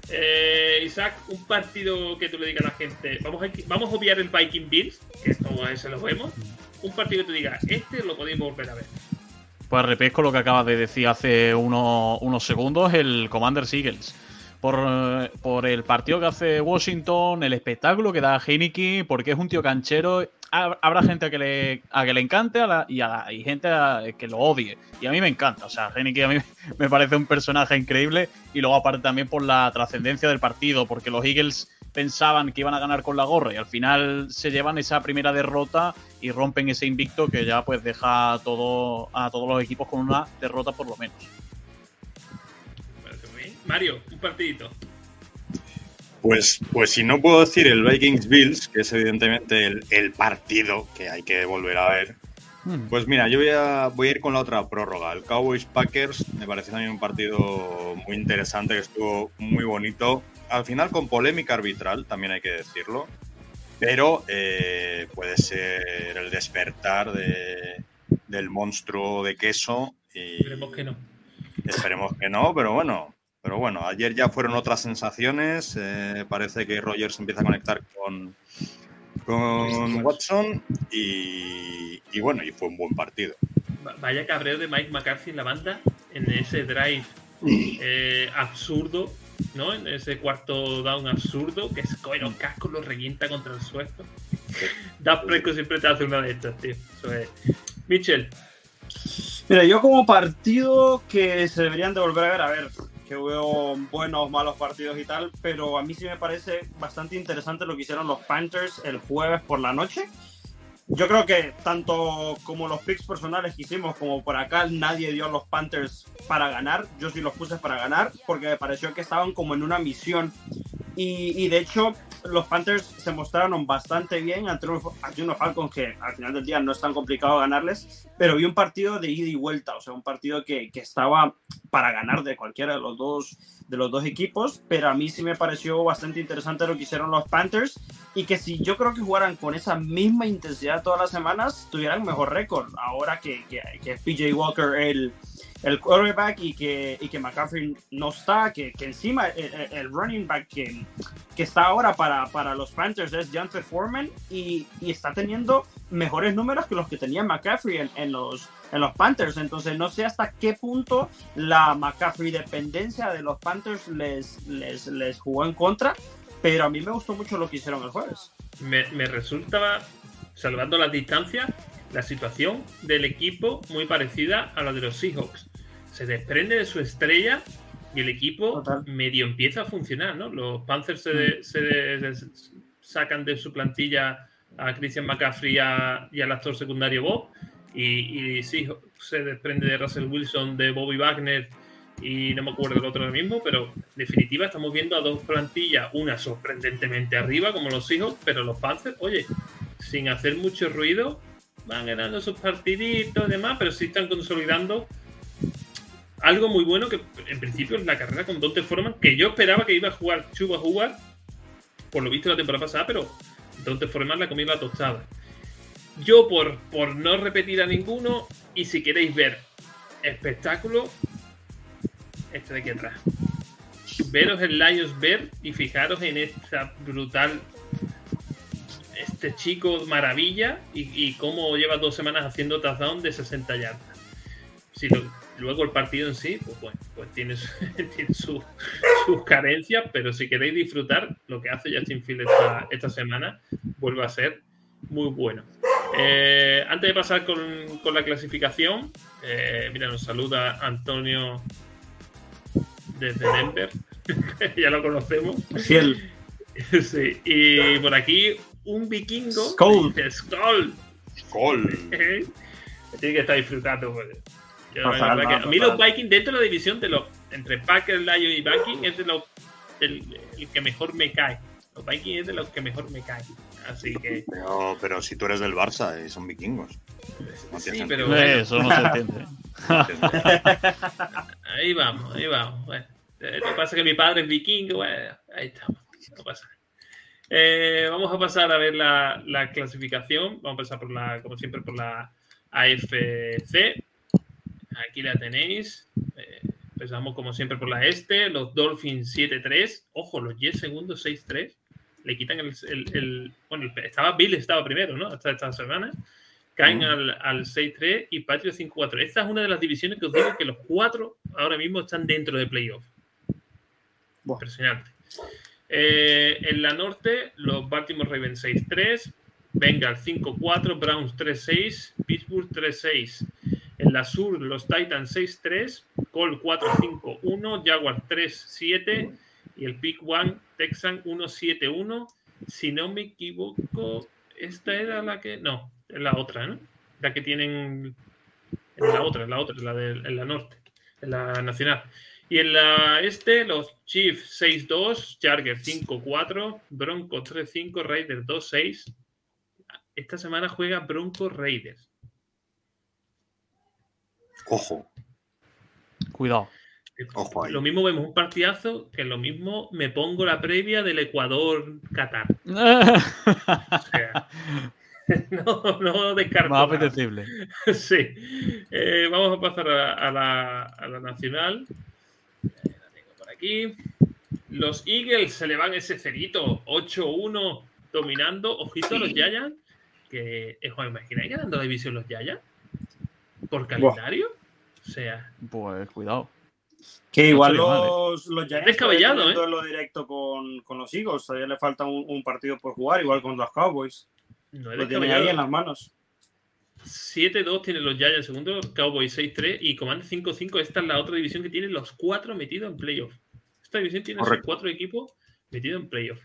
[SPEAKER 1] Eh, Isaac, un partido que tú le digas a la gente, vamos a, vamos a obviar el Viking Bills, que esto se lo vemos. Un partido que tú digas, este lo podéis volver a ver.
[SPEAKER 3] Pues lo que acabas de decir hace uno- unos segundos, el Commander Eagles. Por, eh, por el partido que hace Washington, el espectáculo que da Heineken, porque es un tío canchero. Ha- Habrá gente a que le, a que le encante a la- y, a gente a que lo odie. Y a mí me encanta. O sea, Heineken a mí me parece un personaje increíble. Y luego, aparte, también por la trascendencia del partido, porque los Eagles pensaban que iban a ganar con la gorra y al final se llevan esa primera derrota y rompen ese invicto que ya pues deja a, todo, a todos los equipos con una derrota por lo menos.
[SPEAKER 1] Mario, un partidito.
[SPEAKER 4] Pues, pues si no puedo decir el Vikings Bills, que es evidentemente el, el partido que hay que volver a ver,
[SPEAKER 3] Hmm.
[SPEAKER 4] pues mira, yo voy a, voy a ir con la otra prórroga. El Cowboys Packers me parece también un partido muy interesante, que estuvo muy bonito. Al final con polémica arbitral, también hay que decirlo. Pero eh, puede ser el despertar de- del monstruo de queso. Y
[SPEAKER 1] Esperemos que no.
[SPEAKER 4] Esperemos que no, pero bueno, Pero bueno, ayer ya fueron otras sensaciones. eh, parece que Rogers empieza a conectar con, con Watson y, y bueno, y fue un buen partido.
[SPEAKER 1] Va- Vaya cabreo de Mike McCarthy en la banda en ese drive eh, absurdo, ¿no? En ese cuarto down absurdo que se coge los cascos, los revienta contra el suelo. Dak Prescott siempre te hace una de estas, tío. Eso es. Mitchell,
[SPEAKER 2] Mira, yo como partido que se deberían de volver a ver, a ver, que buenos, malos partidos y tal, pero a mí sí me parece bastante interesante lo que hicieron los Panthers el jueves por la noche. Yo creo que tanto como los picks personales que hicimos como por acá, nadie dio a los Panthers para ganar. Yo sí los puse para ganar porque me pareció que estaban como en una misión. Y, de hecho, los Panthers se mostraron bastante bien ante unos, ante unos Falcons que al final del día no es tan complicado ganarles, pero vi un partido de ida y vuelta, o sea, un partido que, que estaba para ganar de cualquiera de los dos de los dos equipos, pero a mí sí me pareció bastante interesante lo que hicieron los Panthers y que si yo creo que jugaran con esa misma intensidad todas las semanas, tuvieran mejor récord. Ahora que, que, que PJ Walker, el, el quarterback, y que, y que McCaffrey no está, que, que encima el, running back que, que está ahora para, para los Panthers es Deontay Foreman y, y está teniendo mejores números que los que tenía McCaffrey en, en los, en los Panthers. Entonces no sé hasta qué punto la McCaffrey dependencia de los Panthers les, les, les jugó en contra, pero a mí me gustó mucho lo que hicieron el jueves.
[SPEAKER 1] me, me resulta, salvando las distancias, la situación del equipo muy parecida a la de los Seahawks. Se desprende de su estrella y el equipo
[SPEAKER 2] Total.
[SPEAKER 1] medio empieza a funcionar, ¿no? Los Panthers se, de- se de- se sacan de su plantilla a Christian McCaffrey y, a- y al actor secundario Bob. Y, y Seahawks se desprende de Russell Wilson, de Bobby Wagner y no me acuerdo del otro ahora mismo, pero en definitiva estamos viendo a dos plantillas, una sorprendentemente arriba como los Seahawks, pero los Panthers, oye, sin hacer mucho ruido, van ganando sus partiditos y demás, pero sí están consolidando algo muy bueno que en principio es la carrera con Dante Foreman, que yo esperaba que iba a jugar Chuba jugar, por lo visto la temporada pasada, pero Dante Foreman la comió la tostada. Yo por, por no repetir a ninguno, y si queréis ver espectáculo, este de aquí atrás. Veros el Lions ver y fijaros en esta brutal este chico maravilla y, cómo lleva dos semanas haciendo touchdown de 60 yardas. Si luego el partido en sí, pues bueno, pues tiene, su- sus carencias, pero si queréis disfrutar lo que hace Justin Fields esta, esta semana, vuelve a ser muy bueno. Eh, antes de pasar con, con la clasificación, eh, mira, nos saluda Antonio desde Denver, ya lo conocemos.
[SPEAKER 2] Fiel.
[SPEAKER 1] Sí, y por aquí un vikingo.
[SPEAKER 2] Skull.
[SPEAKER 1] Skull.
[SPEAKER 4] Gol.
[SPEAKER 1] ¿eh? Tiene que estar disfrutando. pues. Yo, que- a mí los Vikings, dentro de la división de los entre Packers, Lions y Vikings, es de los, el, el que mejor me cae. Los Vikings es de los que mejor me cae. Así que.
[SPEAKER 4] Pero, pero si tú eres del Barça y son vikingos. No
[SPEAKER 1] Sí, pero bueno,
[SPEAKER 3] Eso no se entiende.
[SPEAKER 1] ahí vamos, ahí vamos. Bueno, eh, lo que pasa es que mi padre es vikingo. Bueno, ahí estamos. No pasa. Eh, vamos a pasar a ver la, la clasificación. Vamos a empezar por la, como siempre, por la AFC. Aquí la tenéis. Eh, empezamos como siempre por la este. Los Dolphins 7-3. Ojo, los Jets segundos 6-3. Le quitan el, el- el- Bueno, el- estaba Bill, estaba primero, ¿no? Hasta esta semana. Caen
[SPEAKER 4] Mm.
[SPEAKER 1] al, al 6-3 y Patriots 5-4. Esta es una de las divisiones que os digo que los cuatro ahora mismo están dentro de playoff. Impresionante. Eh, en la norte, los Baltimore Ravens 6-3, Bengals 5-4, Browns 3-6, Pittsburgh 3-6. En la sur, los Titans 6-3, Col 4-5-1, Jaguars 3-7 y el Pick One Texan 1-7-1. Si no me equivoco, esta era la que. No, es la otra, ¿no? La que tienen. En la otra, en la otra, en la, de, la norte, en la nacional. Y en la este, los Chiefs 6-2, Chargers 5-4, Broncos 3-5, Raiders 2-6. Esta semana juega Broncos Raiders.
[SPEAKER 4] Ojo,
[SPEAKER 3] Cuidado.
[SPEAKER 4] ojo ahí.
[SPEAKER 1] Lo mismo vemos un partidazo que lo mismo me pongo la previa del Ecuador-Qatar. O sea, no, no descarto.
[SPEAKER 3] Más
[SPEAKER 1] nada.
[SPEAKER 3] apetecible.
[SPEAKER 1] Sí. Eh, vamos a pasar a, a la, a la nacional. Eh, la tengo por aquí. Y los Eagles se le van ese cerito, 8-1 dominando. Ojito a los Giants, que, eh, joder, ¿imagináis ganando la división los Giants? ¿Por calendario? O sea,
[SPEAKER 3] Pues cuidado.
[SPEAKER 2] Que igual
[SPEAKER 3] mal, ¿eh?
[SPEAKER 2] los, los Giants
[SPEAKER 1] Descabellado, ¿eh?
[SPEAKER 2] duelo directo con, con los Eagles. Todavía le falta un, un partido por jugar, igual con los Cowboys.
[SPEAKER 1] no es
[SPEAKER 2] Lo tienen ahí en las manos.
[SPEAKER 1] 7-2 tienen los Giants segundo, Cowboys 6-3 y Command 5-5. Esta es la otra división que tiene los cuatro metidos en playoff. Esta división tiene
[SPEAKER 4] Correcto.
[SPEAKER 1] cuatro equipos metidos en playoff.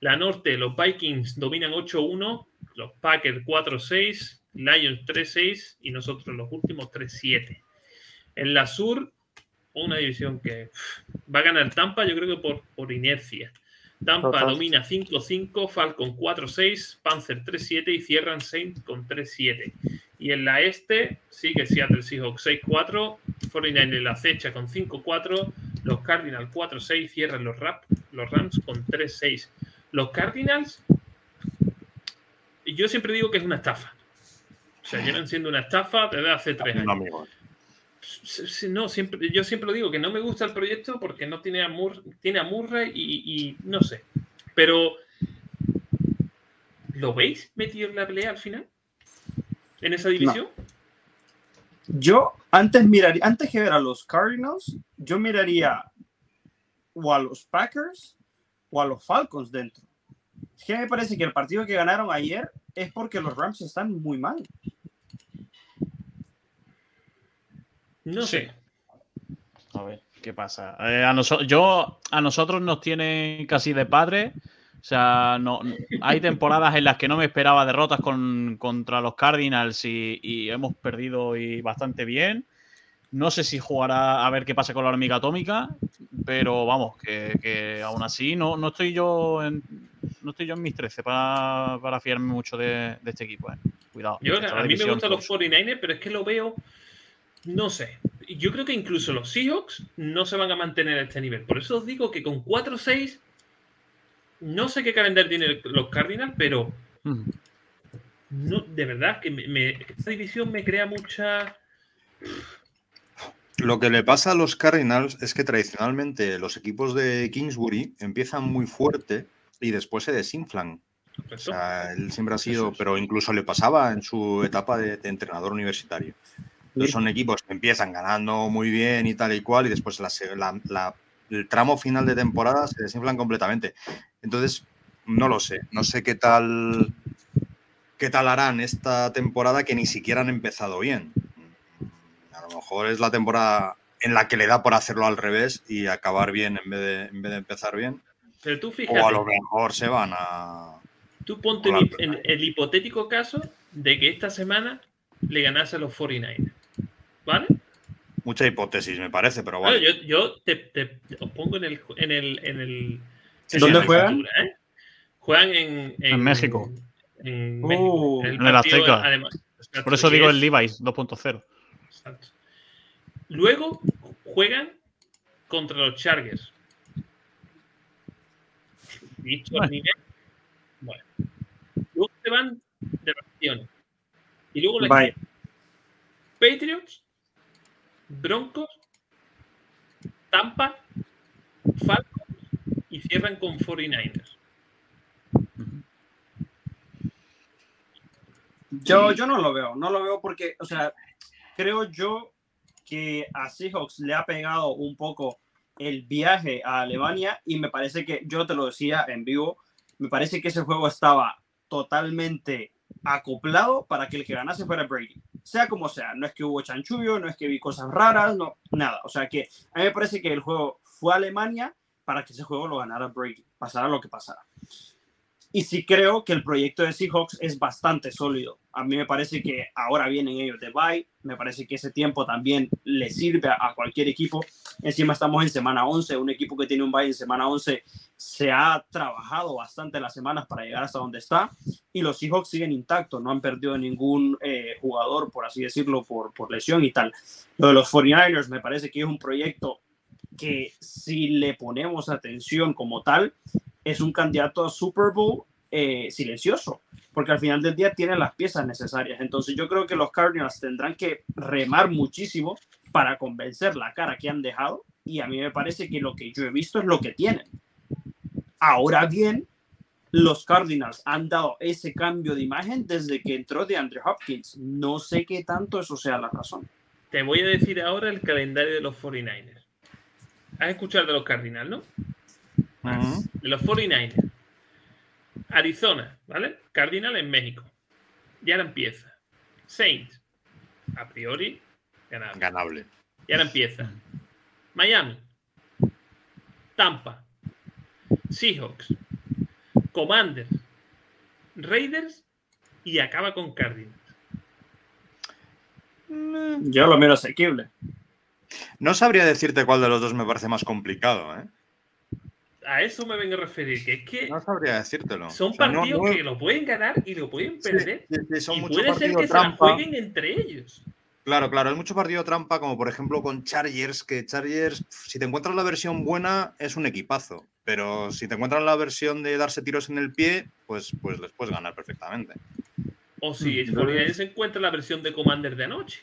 [SPEAKER 1] La norte, los Vikings dominan 8-1, los Packers 4-6, Lions 3-6 y nosotros los últimos 3-7. En la sur, una división que va a ganar Tampa, yo creo que por, por inercia. Tampa
[SPEAKER 2] Total.
[SPEAKER 1] domina 5-5, Falcon 4-6, Panzer 3-7 y cierran Saints con 3-7. Y en la este sigue Seattle Seahawks 6-4, 49 la acecha con 5-4, los Cardinals 4-6 cierran los, Rap, los Rams con 3-6. Los Cardinals, yo siempre digo que es una estafa. O sea, llevan siendo una estafa desde hace tres años. sí, No, siempre, yo siempre lo digo que no me gusta el proyecto porque no tiene a, Mur- tiene a Murray y, y no sé. Pero, ¿lo veis metido en la pelea al final? ¿En esa división?
[SPEAKER 2] Yo antes miraría, antes que ver a los Cardinals, yo miraría o a los Packers o a los Falcons dentro. Es que me parece que el partido que ganaron ayer es porque los Rams están muy mal.
[SPEAKER 1] No
[SPEAKER 3] Sí.
[SPEAKER 1] sé.
[SPEAKER 3] A ver, ¿qué pasa? Eh, a noso- yo, a nosotros nos tienen casi de padre. O sea, no, hay temporadas en las que no me esperaba derrotas con- contra los Cardinals y, y hemos perdido y bastante bien. No sé si jugará a ver qué pasa con la hormiga atómica, pero vamos, que, que aún así no, no estoy yo en, no estoy yo en mis 13 para, para fiarme mucho de, de este equipo. eh. Cuidado.
[SPEAKER 1] Yo, a mí me gustan los
[SPEAKER 3] pues,
[SPEAKER 1] 49ers, pero es que lo veo, no sé. Yo creo que incluso los Seahawks no se van a mantener a este nivel. Por eso os digo que con 4-6, no sé qué calendario tienen los Cardinals, pero
[SPEAKER 3] mm.
[SPEAKER 1] no, de verdad que me- me- esta división me crea mucha.
[SPEAKER 4] Lo que le pasa a los Cardinals es que tradicionalmente los equipos de Kingsbury empiezan muy fuerte y después se desinflan. O sea, él siempre ha sido, pero incluso le pasaba en su etapa de, de entrenador universitario. Entonces son equipos que empiezan ganando muy bien y tal y cual, y después la se- la- la- el tramo final de temporada se desinflan completamente. Entonces, no lo sé. No sé qué tal qué tal harán esta temporada que ni siquiera han empezado bien. A lo mejor es la temporada en la que le da por hacerlo al revés y acabar bien en vez de, en vez de empezar bien.
[SPEAKER 1] Pero tú
[SPEAKER 4] O a
[SPEAKER 1] fíjate,
[SPEAKER 4] lo mejor se van a.
[SPEAKER 1] tú ponte en, en el hipotético caso de que esta semana le ganase a los 49ers. ¿Vale?
[SPEAKER 4] Mucha hipótesis, me parece, pero
[SPEAKER 1] Bueno,
[SPEAKER 4] vale.
[SPEAKER 1] yo yo te, te- te- os pongo en el. En el, en el
[SPEAKER 2] ¿Dónde
[SPEAKER 1] en la
[SPEAKER 2] juegan?
[SPEAKER 1] escritura, ¿eh? Juegan en,
[SPEAKER 3] En México.
[SPEAKER 1] En
[SPEAKER 2] Uh,
[SPEAKER 1] México.
[SPEAKER 3] en el
[SPEAKER 1] partido,
[SPEAKER 3] Azteca.
[SPEAKER 1] además, exacto,
[SPEAKER 3] Por eso digo
[SPEAKER 1] es-
[SPEAKER 3] el Levi's 2.0.
[SPEAKER 1] Exacto. Luego juegan contra los Chargers. Dicho
[SPEAKER 3] Bueno.
[SPEAKER 1] nivel. Bueno. Luego se van de vacaciones. Y luego
[SPEAKER 2] Bye.
[SPEAKER 1] Patriots, Broncos, Tampa, Falcons y cierran con 49ers.
[SPEAKER 2] Yo, yo no lo veo, no lo veo porque, o sea, creo yo que a Seahawks le ha pegado un poco el viaje a Alemania y me parece que, yo te lo decía en vivo, me parece que ese juego estaba totalmente acoplado para que el que ganase fuera Brady. Sea como sea, no es que hubo chanchullo, no es que vi cosas raras, no, nada. O sea que a mí me parece que el juego fue Alemania para que ese juego lo ganara Brady, pasara lo que pasara. Y sí creo que el proyecto de Seahawks es bastante sólido. A mí me parece que ahora vienen ellos de bye. Me parece que ese tiempo también le sirve a, cualquier equipo. Encima estamos en semana 11. Un equipo que tiene un bye en semana 11 se ha trabajado bastante las semanas para llegar hasta donde está. Y los Seahawks siguen intactos. No han perdido ningún eh, jugador, por así decirlo, por, por lesión y tal. Lo de los 49ers me parece que es un proyecto que si le ponemos atención como tal, es un candidato a Super Bowl eh, silencioso, porque al final del día tiene las piezas necesarias. Entonces yo creo que los Cardinals tendrán que remar muchísimo para convencer la cara que han dejado y a mí me parece que lo que yo he visto es lo que tienen. Ahora bien, los Cardinals han dado ese cambio de imagen desde que entró de Andrew Hopkins. No sé qué tanto eso sea la razón.
[SPEAKER 1] Te voy a decir ahora el calendario de los 49ers. Has escuchado de los Cardinals, ¿no? De los 49ers. Arizona, ¿vale? Cardinal en México. Ya ahora empieza. Saints, a priori, ganable.
[SPEAKER 4] Ganable.
[SPEAKER 1] Y ahora empieza. Miami, Tampa, Seahawks, Commanders, Raiders y acaba con Cardinals.
[SPEAKER 2] Yo lo menos asequible.
[SPEAKER 4] No sabría decirte cuál de los dos me parece más complicado, ¿eh?
[SPEAKER 1] A eso me vengo a referir, que es que
[SPEAKER 4] No sabría decírtelo.
[SPEAKER 1] son
[SPEAKER 4] O sea, no-
[SPEAKER 1] partidos
[SPEAKER 4] no-
[SPEAKER 1] que lo pueden ganar y lo pueden perder.
[SPEAKER 4] Sí, sí, son
[SPEAKER 1] y
[SPEAKER 4] mucho
[SPEAKER 1] puede ser que se la
[SPEAKER 4] trampa.
[SPEAKER 1] jueguen entre ellos.
[SPEAKER 4] Claro, claro, es mucho partido trampa, como por ejemplo con Chargers, que Chargers, si te encuentras la versión buena, es un equipazo. Pero si te encuentras la versión de darse tiros en el pie, pues, pues les puedes ganar perfectamente.
[SPEAKER 1] O si el
[SPEAKER 4] Mm,
[SPEAKER 1] 49ers se encuentra la versión de Commander de anoche.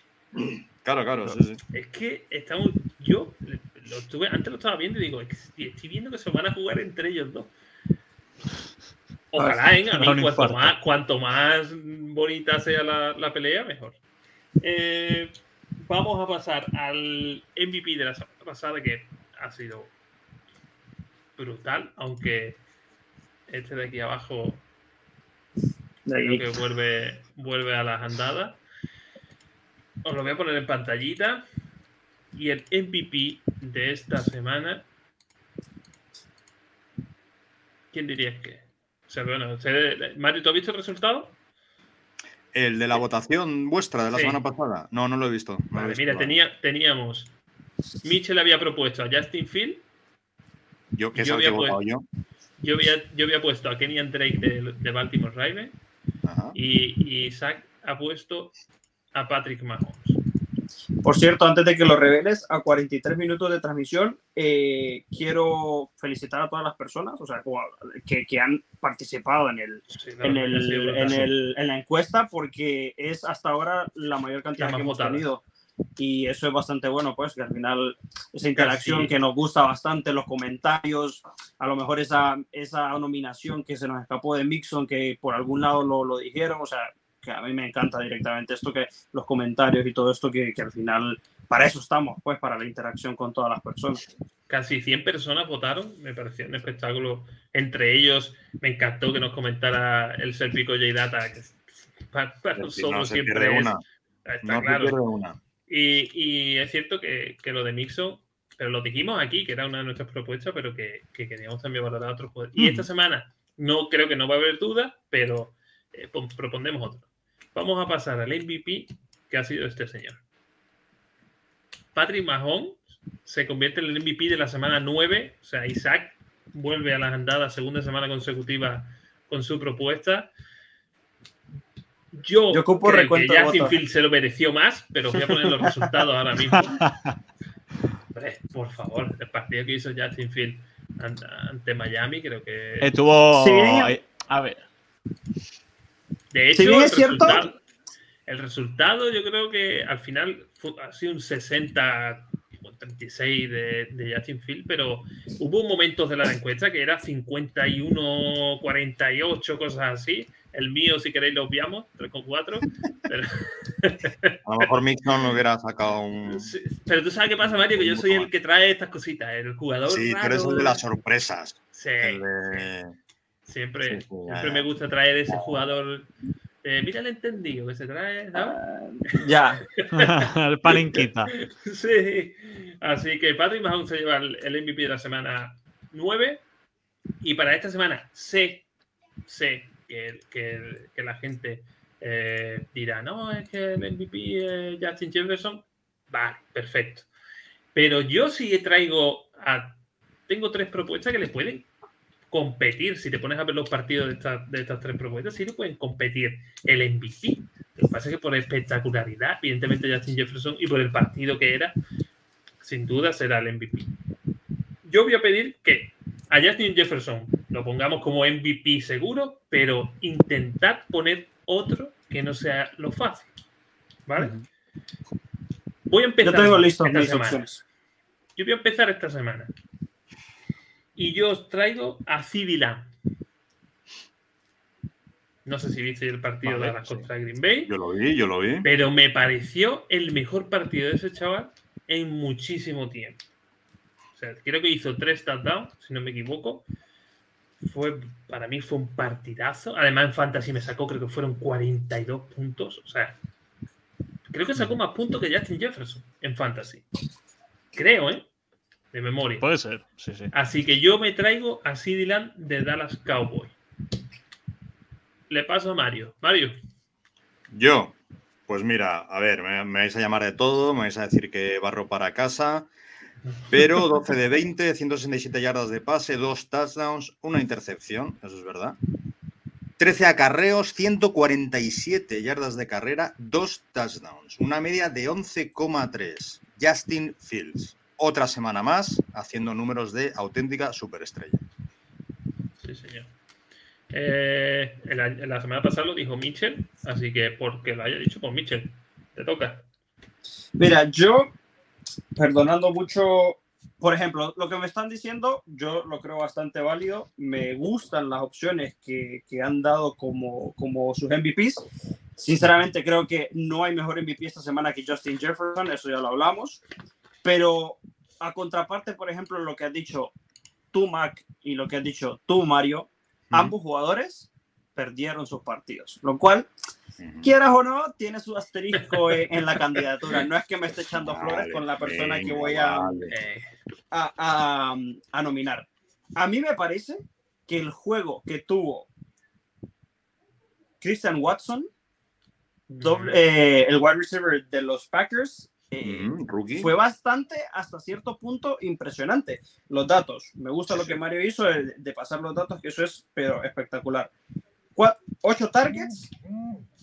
[SPEAKER 4] Claro, claro, sí, sí.
[SPEAKER 1] Es que estamos. Yo lo estuve, antes lo estaba viendo y digo, estoy viendo que se van a jugar entre ellos dos. Ojalá, ¿eh? A mí,
[SPEAKER 3] No,
[SPEAKER 1] cuanto, más, cuanto más bonita sea la, la pelea, mejor. Eh, vamos a pasar al MVP de la semana pasada, que ha sido brutal, aunque este de aquí abajo
[SPEAKER 2] De
[SPEAKER 1] creo que vuelve, vuelve a las andadas. Os lo voy a poner en pantallita. Y el MVP de esta semana. ¿Quién dirías que? O sea, bueno, Mario, ¿tú has visto el resultado?
[SPEAKER 4] El de la votación vuestra de la
[SPEAKER 1] Sí.
[SPEAKER 4] semana pasada. No, no lo he visto. no lo he
[SPEAKER 1] Vale,
[SPEAKER 4] visto,
[SPEAKER 1] mira, tenía, teníamos. Mitchell había propuesto a Justin Field.
[SPEAKER 4] Yo, que
[SPEAKER 1] yo había
[SPEAKER 4] votado yo.
[SPEAKER 1] Yo había, yo había puesto a Kenyan Drake de, de Baltimore Ravens. Y, y Isaac ha puesto a Patrick Mahomes.
[SPEAKER 2] Por cierto, antes de que lo reveles, a 43 minutos de transmisión, eh, quiero felicitar a todas las personas o sea, que, que han participado en, el,
[SPEAKER 1] Sí,
[SPEAKER 2] en, el, en, el- en la encuesta, porque es hasta ahora la mayor cantidad que hemos
[SPEAKER 1] votada.
[SPEAKER 2] tenido. Y eso es bastante bueno, pues, que al final esa interacción
[SPEAKER 1] Casi.
[SPEAKER 2] que nos gusta bastante, los comentarios, a lo mejor esa, esa nominación que se nos escapó de Mixon, que por algún lado lo, lo dijeron, o sea, que a mí me encanta directamente esto, que los comentarios y todo esto, que, que al final, para eso estamos, pues, para la interacción con todas las personas.
[SPEAKER 1] Casi 100 personas votaron, me pareció un espectáculo. Entre ellos, me encantó que nos comentara el Serpico J Data, que para, para
[SPEAKER 4] Sí,
[SPEAKER 1] nosotros
[SPEAKER 4] no se
[SPEAKER 1] siempre
[SPEAKER 4] pierde
[SPEAKER 1] es-
[SPEAKER 4] una.
[SPEAKER 1] está
[SPEAKER 4] No se
[SPEAKER 1] claro.
[SPEAKER 4] pierde una.
[SPEAKER 1] Y, y es cierto que, que lo de Mixon, pero lo dijimos aquí, que era una de nuestras propuestas, pero que, que queríamos también valorar otros jugadores. Y esta semana no creo que no va a haber duda, pero eh, pon- propondemos otro. Vamos a pasar al MVP, que ha sido este señor. Patrick Mahomes se convierte en el MVP de la semana 9, o sea, Isaac vuelve a las andadas segunda semana consecutiva con su propuesta. Yo,
[SPEAKER 2] Yo ocupo
[SPEAKER 1] creo que Justin. Fields se lo mereció más, pero voy a poner los resultados ahora mismo. Hombre, por favor, el partido que hizo Justin Fields an- ante Miami, creo que.
[SPEAKER 3] Estuvo.
[SPEAKER 2] Sí.
[SPEAKER 3] A ver.
[SPEAKER 1] De hecho,
[SPEAKER 2] Si bien es cierto-
[SPEAKER 1] resultado, el resultado yo creo que al final ha sido un 60 o 36 de, de Justin Field, pero hubo momentos de la encuesta que era 51, 48, cosas así. El mío, si queréis, lo obviamos, 3,4. Pero,
[SPEAKER 4] A lo mejor Mixon no hubiera sacado un.
[SPEAKER 1] sí, pero tú sabes qué pasa, Mario, que yo soy el que trae estas cositas, el jugador.
[SPEAKER 4] Sí, tú eres
[SPEAKER 1] raro
[SPEAKER 4] el de las sorpresas.
[SPEAKER 1] Sí,
[SPEAKER 4] El de-
[SPEAKER 1] siempre,
[SPEAKER 4] Sí, sí, ya,
[SPEAKER 1] siempre
[SPEAKER 4] ya.
[SPEAKER 1] me gusta traer ese jugador. Eh, mira el entendido que se trae, ¿sabes?
[SPEAKER 2] Ya,
[SPEAKER 3] el paninquita.
[SPEAKER 1] Sí, así que Patrick Mahomes se lleva el, MVP de la semana 9 y para esta semana sé, sé que, que- que la gente eh, dirá, no, es que el MVP es Justin Jefferson, vale, perfecto. Pero yo sí traigo a, tengo tres propuestas que le pueden competir, si te pones a ver los partidos de, estas- de estas tres propuestas, sí le pueden competir el MVP. Lo que pasa es que por espectacularidad, evidentemente Justin Jefferson y por el partido que era, sin duda será el MVP. Yo voy a pedir que a Justin Jefferson lo pongamos como MVP seguro, pero intentad poner otro que no sea lo fácil. ¿Vale? Voy a
[SPEAKER 2] yo
[SPEAKER 1] empezar
[SPEAKER 2] tengo listo
[SPEAKER 1] esta
[SPEAKER 2] mis
[SPEAKER 1] semana.
[SPEAKER 2] opciones.
[SPEAKER 1] yo voy a empezar esta semana. Y yo os traigo a Civilan. No sé si viste el partido
[SPEAKER 3] Vale,
[SPEAKER 1] de la
[SPEAKER 3] sí.
[SPEAKER 1] contra Green Bay,
[SPEAKER 4] Yo lo vi, yo lo vi.
[SPEAKER 1] pero me pareció el mejor partido de ese chaval en muchísimo tiempo. O sea, creo que hizo tres touchdowns, si no me equivoco. Fue, para mí fue un partidazo. Además, en Fantasy me sacó, creo que fueron 42 puntos. O sea, creo que sacó más puntos que Justin Jefferson en Fantasy. Creo, ¿eh? De memoria.
[SPEAKER 3] Puede ser, sí, sí.
[SPEAKER 1] Así que yo me traigo a CD Lamb de Dallas Cowboy. Le paso a Mario. Mario,
[SPEAKER 4] Yo, pues mira, a ver, me, me vais a llamar de todo, me vais a decir que barro para casa, pero 12 de 20, 167 yardas de pase, dos touchdowns, una intercepción, eso es verdad. 13 acarreos, 147 yardas de carrera, dos touchdowns, una media de 11,3. Justin Fields, otra semana más haciendo números de auténtica superestrella.
[SPEAKER 1] Sí, señor. Eh, en la, en la semana pasada lo dijo Mitchell, así que porque lo haya dicho por Mitchell, te toca.
[SPEAKER 2] Mira, yo, perdonando mucho, por ejemplo, lo que me están diciendo, yo lo creo bastante válido. Me gustan las opciones que, que han dado como, como sus MVPs. Sinceramente, creo que no hay mejor MVP esta semana que Justin Jefferson, eso ya lo hablamos. Pero a contraparte, por ejemplo, lo que has dicho tú, Mac, y lo que has dicho tú, Mario, ambos jugadores perdieron sus partidos, lo cual quieras o no, tiene su asterisco en, en la candidatura. No es que me esté echando flores con la persona que voy a,
[SPEAKER 4] vale.
[SPEAKER 1] Eh,
[SPEAKER 2] a, a- a nominar. A mí me parece que el juego que tuvo Christian Watson, doble- eh, el wide receiver de los Packers, eh,
[SPEAKER 4] Rookie.
[SPEAKER 2] fue bastante hasta cierto punto impresionante. Los datos, me gusta lo que Mario hizo de, de pasar los datos, que eso es pero espectacular. Ocho targets,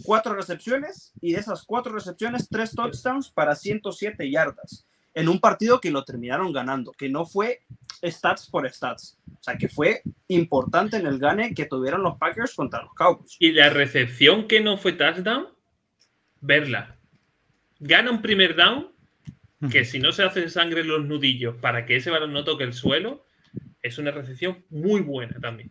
[SPEAKER 2] cuatro recepciones y de esas cuatro recepciones, tres touchdowns para 107 yardas en un partido que lo terminaron ganando, que no fue stats por stats, o sea, que fue importante en el gane que tuvieron los Packers contra los Cowboys.
[SPEAKER 1] y la recepción que no fue touchdown, verla. Gana un primer down, que si no se hace sangre en los nudillos para que ese balón no toque el suelo, es una recepción muy buena también.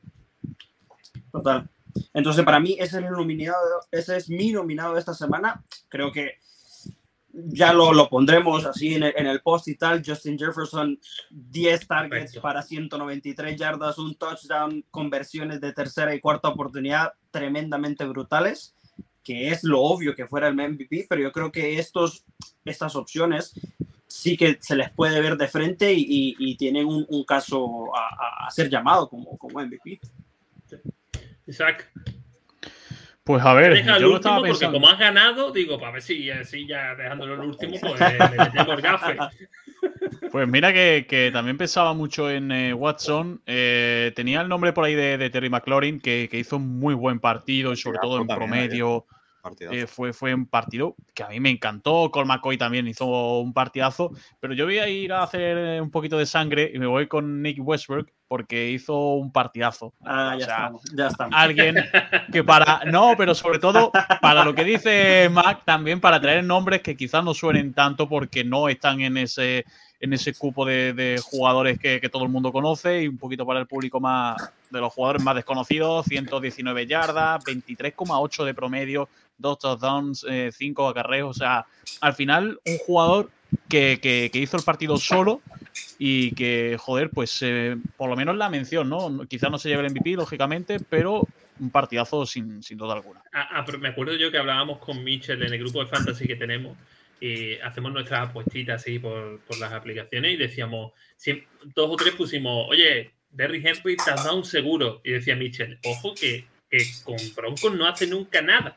[SPEAKER 2] Total. Entonces, para mí, ese es, el nominado, ese es mi nominado de esta semana. Creo que ya lo, lo pondremos así en el, en el post y tal. Justin Jefferson, 10 targets
[SPEAKER 1] Perfecto.
[SPEAKER 2] para 193 yardas, un touchdown, conversiones de tercera y cuarta oportunidad tremendamente brutales, que es lo obvio que fuera el MVP, pero yo creo que estos, estas opciones sí que se les puede ver de frente y, y- y tienen un, un caso a, a- a ser llamado como, como MVP.
[SPEAKER 1] Isaac,
[SPEAKER 3] Pues a ver,
[SPEAKER 1] deja el
[SPEAKER 3] yo lo estaba
[SPEAKER 1] porque
[SPEAKER 3] pensando.
[SPEAKER 1] como has ganado, digo, para ver si así ya dejándolo el último, pues le, le metemos gafe.
[SPEAKER 3] Pues mira que, que también pensaba mucho en eh, Watson. Eh, tenía el nombre por ahí de, de Terry McLaurin, que, que hizo un muy buen partido y sobre todo en promedio. Eh, fue, fue un partido que a mí me encantó. Col McCoy también hizo un partidazo. Pero yo voy a ir a hacer eh, un poquito de sangre y me voy con Nick Westbrook porque hizo un partidazo.
[SPEAKER 2] Ah,
[SPEAKER 3] O
[SPEAKER 2] ya
[SPEAKER 3] sea,
[SPEAKER 2] estamos, ya estamos.
[SPEAKER 3] alguien que para. No, pero sobre todo para lo que dice Mac, también para traer nombres que quizás no suenen tanto porque no están en ese, en ese cupo de, de jugadores que, que todo el mundo conoce y un poquito para el público más de los jugadores más desconocidos: 119 yardas, 23,8 de promedio, 2 touchdowns, 5 acarreos. O sea, al final, un jugador que, que- que hizo el partido solo y que, joder, pues eh, por lo menos la mención, ¿no? Quizás no se lleve el MVP, lógicamente, pero un partidazo sin, sin duda alguna.
[SPEAKER 1] Ah, ah, pero me acuerdo yo que hablábamos con Mitchell en el grupo de fantasy que tenemos y hacemos nuestras apuestitas así por, por las aplicaciones y decíamos, siem- dos o tres pusimos, oye, Derry Henry touchdown seguro. Y decía Mitchell, ojo que, que con Broncos no hace nunca nada.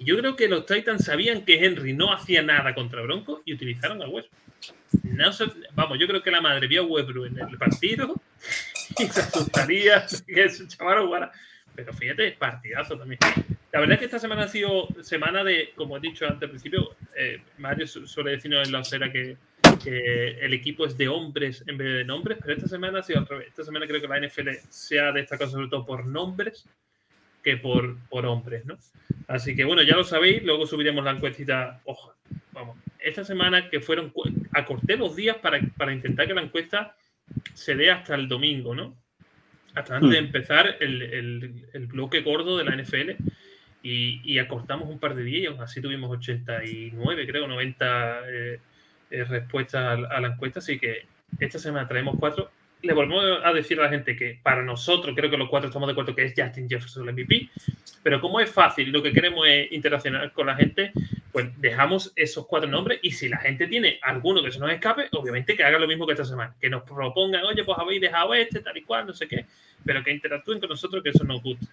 [SPEAKER 1] Yo creo que los Titans sabían que Henry no hacía nada contra Broncos y utilizaron a Westbrook. Vamos, yo creo que la madre vio a Westbrook en el partido y se asustaría que ese chaval jugara. Pero fíjate, partidazo también. La verdad es que esta semana ha sido semana de, como he dicho antes al principio, eh, Mario su- suele decirnos en la osera que, que el equipo es de hombres en vez de nombres, pero esta semana ha sido al revés. Esta semana creo que la NFL se ha destacado sobre todo por nombres que por, por hombres, ¿no? Así que bueno, ya lo sabéis, luego subiremos la encuestita. Ojo, vamos. Esta semana que fueron acorté los días para, para intentar que la encuesta se dé hasta el domingo, ¿no? Hasta antes de
[SPEAKER 2] Hmm.
[SPEAKER 1] empezar el, el- el bloque gordo de la NFL. Y, y acortamos un par de días así tuvimos 89, creo, 90 eh, eh, respuestas a, a la encuesta. Así que esta semana traemos cuatro. Le volvemos a decir a la gente que para nosotros, creo que los cuatro estamos de acuerdo que es Justin Jefferson el MVP. Pero como es fácil, y lo que queremos es interaccionar con la gente, pues dejamos esos cuatro nombres y si la gente tiene alguno que se nos escape, obviamente que haga lo mismo que esta semana, que nos propongan, oye, pues habéis dejado este, tal y cual, no sé qué, pero que interactúen con nosotros, que eso nos gusta.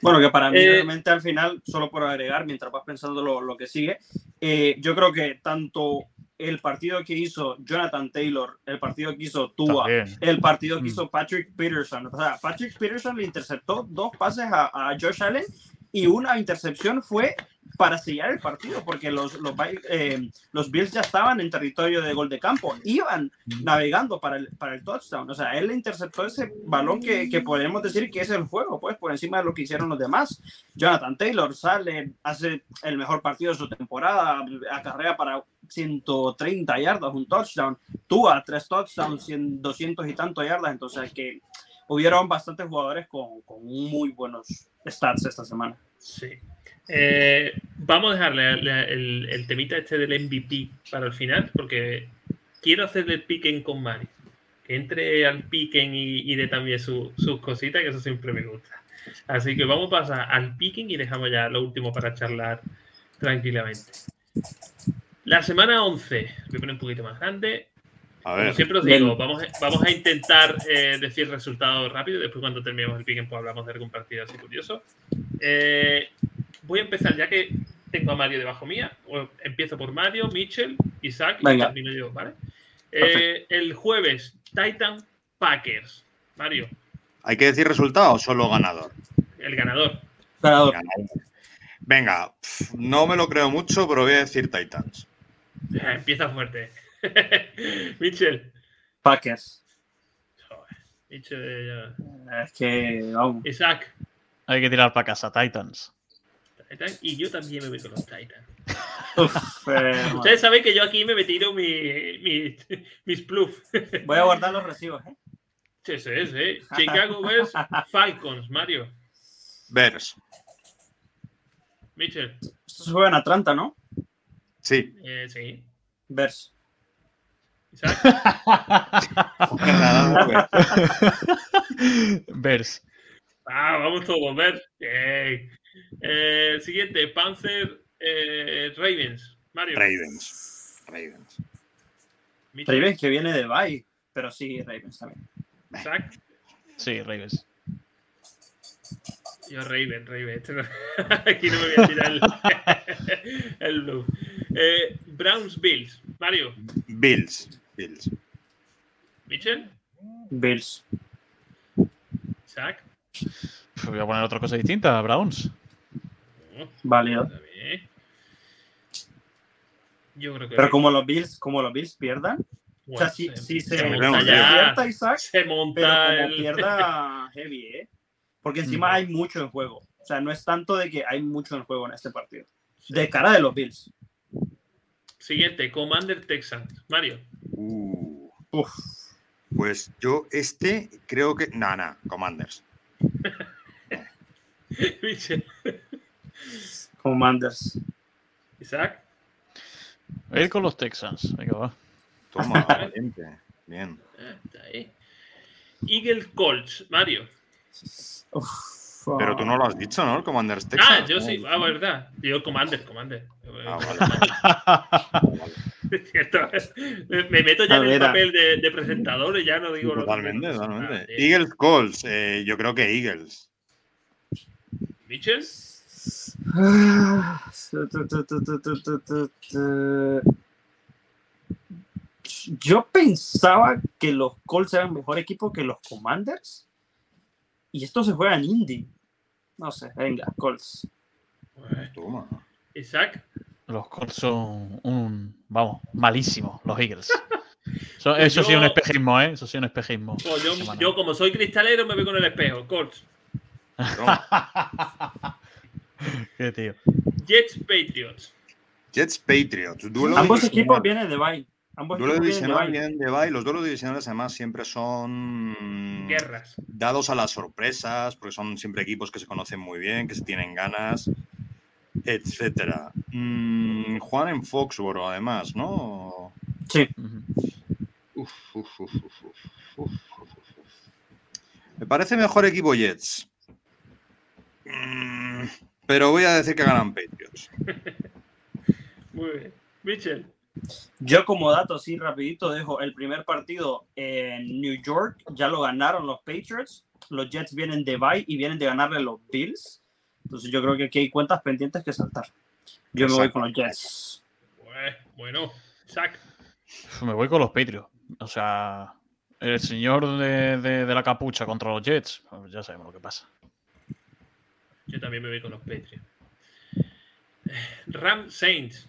[SPEAKER 2] Bueno, que para mí
[SPEAKER 1] Eh,
[SPEAKER 2] realmente al final, solo por agregar, mientras vas pensando lo, lo que sigue, eh, yo creo que tanto el partido que hizo Jonathan Taylor, el partido que hizo Tua,
[SPEAKER 3] También.
[SPEAKER 2] el partido que
[SPEAKER 3] Mm.
[SPEAKER 2] hizo Patrick Peterson, o sea, Patrick Peterson le interceptó dos pases a, a Josh Allen y una intercepción fue para sellar el partido, porque los, los, eh, los Bills ya estaban en territorio de gol de campo, iban navegando para el, para el touchdown. O sea, él le interceptó ese balón que, que podemos decir que es el juego, pues por encima de lo que hicieron los demás. Jonathan Taylor sale, hace el mejor partido de su temporada, acarrea para 130 yardas, un touchdown. Tua, tres touchdowns, 100, 200 y tantos yardas. Entonces, que hubieron bastantes jugadores con, con muy buenos stats esta semana.
[SPEAKER 1] Sí. Eh, vamos a dejarle la- el, el temita este del MVP para el final, porque quiero hacerle el piquen con Mari. Que entre al piquen y, y dé también su- sus cositas, que eso siempre me gusta. Así que vamos a pasar al piquen y dejamos ya lo último para charlar tranquilamente. La semana 11, voy a poner un poquito más grande.
[SPEAKER 4] A
[SPEAKER 1] Como
[SPEAKER 4] ver,
[SPEAKER 1] siempre os digo, vamos a, vamos a intentar eh, decir resultados rápido. Después, cuando terminemos el piquen, pues hablamos de algún partido así curioso. Eh, voy a empezar, ya que tengo a Mario debajo mía. Empiezo por Mario, Mitchell, Isaac y
[SPEAKER 2] Venga.
[SPEAKER 1] termino yo, ¿vale? Eh, el jueves, Titan Packers. Mario,
[SPEAKER 4] ¿hay que decir resultado o solo ganador?
[SPEAKER 1] el ganador.
[SPEAKER 2] Ganador.
[SPEAKER 4] Ganador. Venga, pf, no me lo creo mucho, pero voy a decir Titans.
[SPEAKER 1] Empieza fuerte. Mitchell.
[SPEAKER 2] Packers.
[SPEAKER 1] Joder, Mitchell.
[SPEAKER 2] Es que, vamos.
[SPEAKER 1] Isaac.
[SPEAKER 3] Hay que tirar para casa, Titans.
[SPEAKER 1] Titan, y yo también me voy con los Titans.
[SPEAKER 2] Uf, eh,
[SPEAKER 1] Ustedes saben que yo aquí me tiro mi, mi- mis pluff.
[SPEAKER 2] voy a guardar los recibos. ¿eh?
[SPEAKER 1] Sí, sí, sí. Chicago Bears, Falcons, Mario.
[SPEAKER 4] Bears.
[SPEAKER 1] Mitchell.
[SPEAKER 2] Esto se juega en Atlanta, ¿no?
[SPEAKER 4] Sí.
[SPEAKER 1] Eh, sí.
[SPEAKER 2] Bears.
[SPEAKER 4] Bears.
[SPEAKER 1] Ah, vamos todos. Bien. Eh, siguiente, Panzer, eh, Ravens. Mario.
[SPEAKER 4] Ravens. Ravens.
[SPEAKER 2] Ravens que viene de Bay, pero sí, Ravens también.
[SPEAKER 1] Isaac.
[SPEAKER 3] Sí, Ravens.
[SPEAKER 1] Yo Raven, Raven. Este no- Aquí no me voy a tirar el, el blue. Eh, Browns, Bills. Mario.
[SPEAKER 4] Bills. Bills.
[SPEAKER 1] Mitchell.
[SPEAKER 2] Bills.
[SPEAKER 1] Isaac.
[SPEAKER 3] Pues voy a poner otra cosa distinta, Browns.
[SPEAKER 1] Oh, bien. Yo creo que.
[SPEAKER 2] Pero como los Bills, como los Bills pierdan, o sea, si,
[SPEAKER 1] se-
[SPEAKER 2] si se,
[SPEAKER 1] se
[SPEAKER 4] monta
[SPEAKER 1] monta ya.
[SPEAKER 2] despierta Isaac,
[SPEAKER 1] Se
[SPEAKER 2] pero
[SPEAKER 1] monta
[SPEAKER 2] como
[SPEAKER 1] el.
[SPEAKER 2] pierda heavy, ¿eh? Porque encima
[SPEAKER 3] Mm.
[SPEAKER 2] hay mucho en juego. O sea, no es tanto de que hay mucho en juego en este partido. De cara de los Bills.
[SPEAKER 1] Siguiente, Commander Texans. Mario.
[SPEAKER 4] Uh,
[SPEAKER 2] Uf.
[SPEAKER 4] pues yo este creo que... Nah, nah, Commanders.
[SPEAKER 2] Commanders.
[SPEAKER 1] Isaac.
[SPEAKER 3] Voy a ir con los Texans. Venga, va.
[SPEAKER 4] Toma, valiente. Bien.
[SPEAKER 1] Ah, está ahí. Eagle Colts. Mario.
[SPEAKER 4] Pero tú no lo has ah. dicho, ¿no? El Commander
[SPEAKER 1] Ah, yo sí. Ah, verdad. Yo Commander, Commander.
[SPEAKER 4] Ah, vale.
[SPEAKER 1] Me meto ya
[SPEAKER 2] ah,
[SPEAKER 1] en el papel de, de, presentador y ya no digo
[SPEAKER 4] totalmente,
[SPEAKER 1] lo que...
[SPEAKER 4] Totalmente,
[SPEAKER 1] ah.
[SPEAKER 4] Eagles Calls. Eh, yo creo que Eagles.
[SPEAKER 1] ¿Mitchell?
[SPEAKER 2] Yo pensaba que los Colts eran mejor equipo que los Commanders. Y esto se juega en Indy. No sé, venga, Colts.
[SPEAKER 4] Toma.
[SPEAKER 1] Isaac.
[SPEAKER 3] Los Colts son un. Vamos, malísimos, los Eagles. So-
[SPEAKER 1] Pues
[SPEAKER 3] eso sí es un espejismo, ¿eh? Eso sí es un espejismo.
[SPEAKER 1] Pues yo, yo, como soy cristalero, me veo con el espejo. Colts.
[SPEAKER 3] Qué tío.
[SPEAKER 1] Jets Patriots.
[SPEAKER 4] Jets Patriots. Duelo
[SPEAKER 2] Ambos equipos vienen de Bay. Ambos
[SPEAKER 4] Duelo divisional vienen de bye. Los duelos divisionales además siempre son
[SPEAKER 1] Guerras.
[SPEAKER 4] dados a las sorpresas, porque son siempre equipos que se conocen muy bien, que se tienen ganas, etcétera. Mm, Juan en Foxboro, además, ¿no?
[SPEAKER 2] Sí.
[SPEAKER 4] Me parece mejor equipo Jets. Mm, pero voy a decir que ganan Patriots.
[SPEAKER 1] Muy bien. Mitchell.
[SPEAKER 2] Yo como dato así rapidito dejo el primer partido en New York, ya lo ganaron los Patriots, los Jets vienen de bye y vienen de ganarle los Bills, entonces yo creo que aquí hay cuentas pendientes que saltar. Yo me voy con los Jets.
[SPEAKER 1] Bueno, Isaac.
[SPEAKER 3] Me voy con los Patriots. O sea, el señor de, de- de la capucha contra los Jets, ya sabemos lo que pasa.
[SPEAKER 1] Yo también me voy con los Patriots. Ram Saints.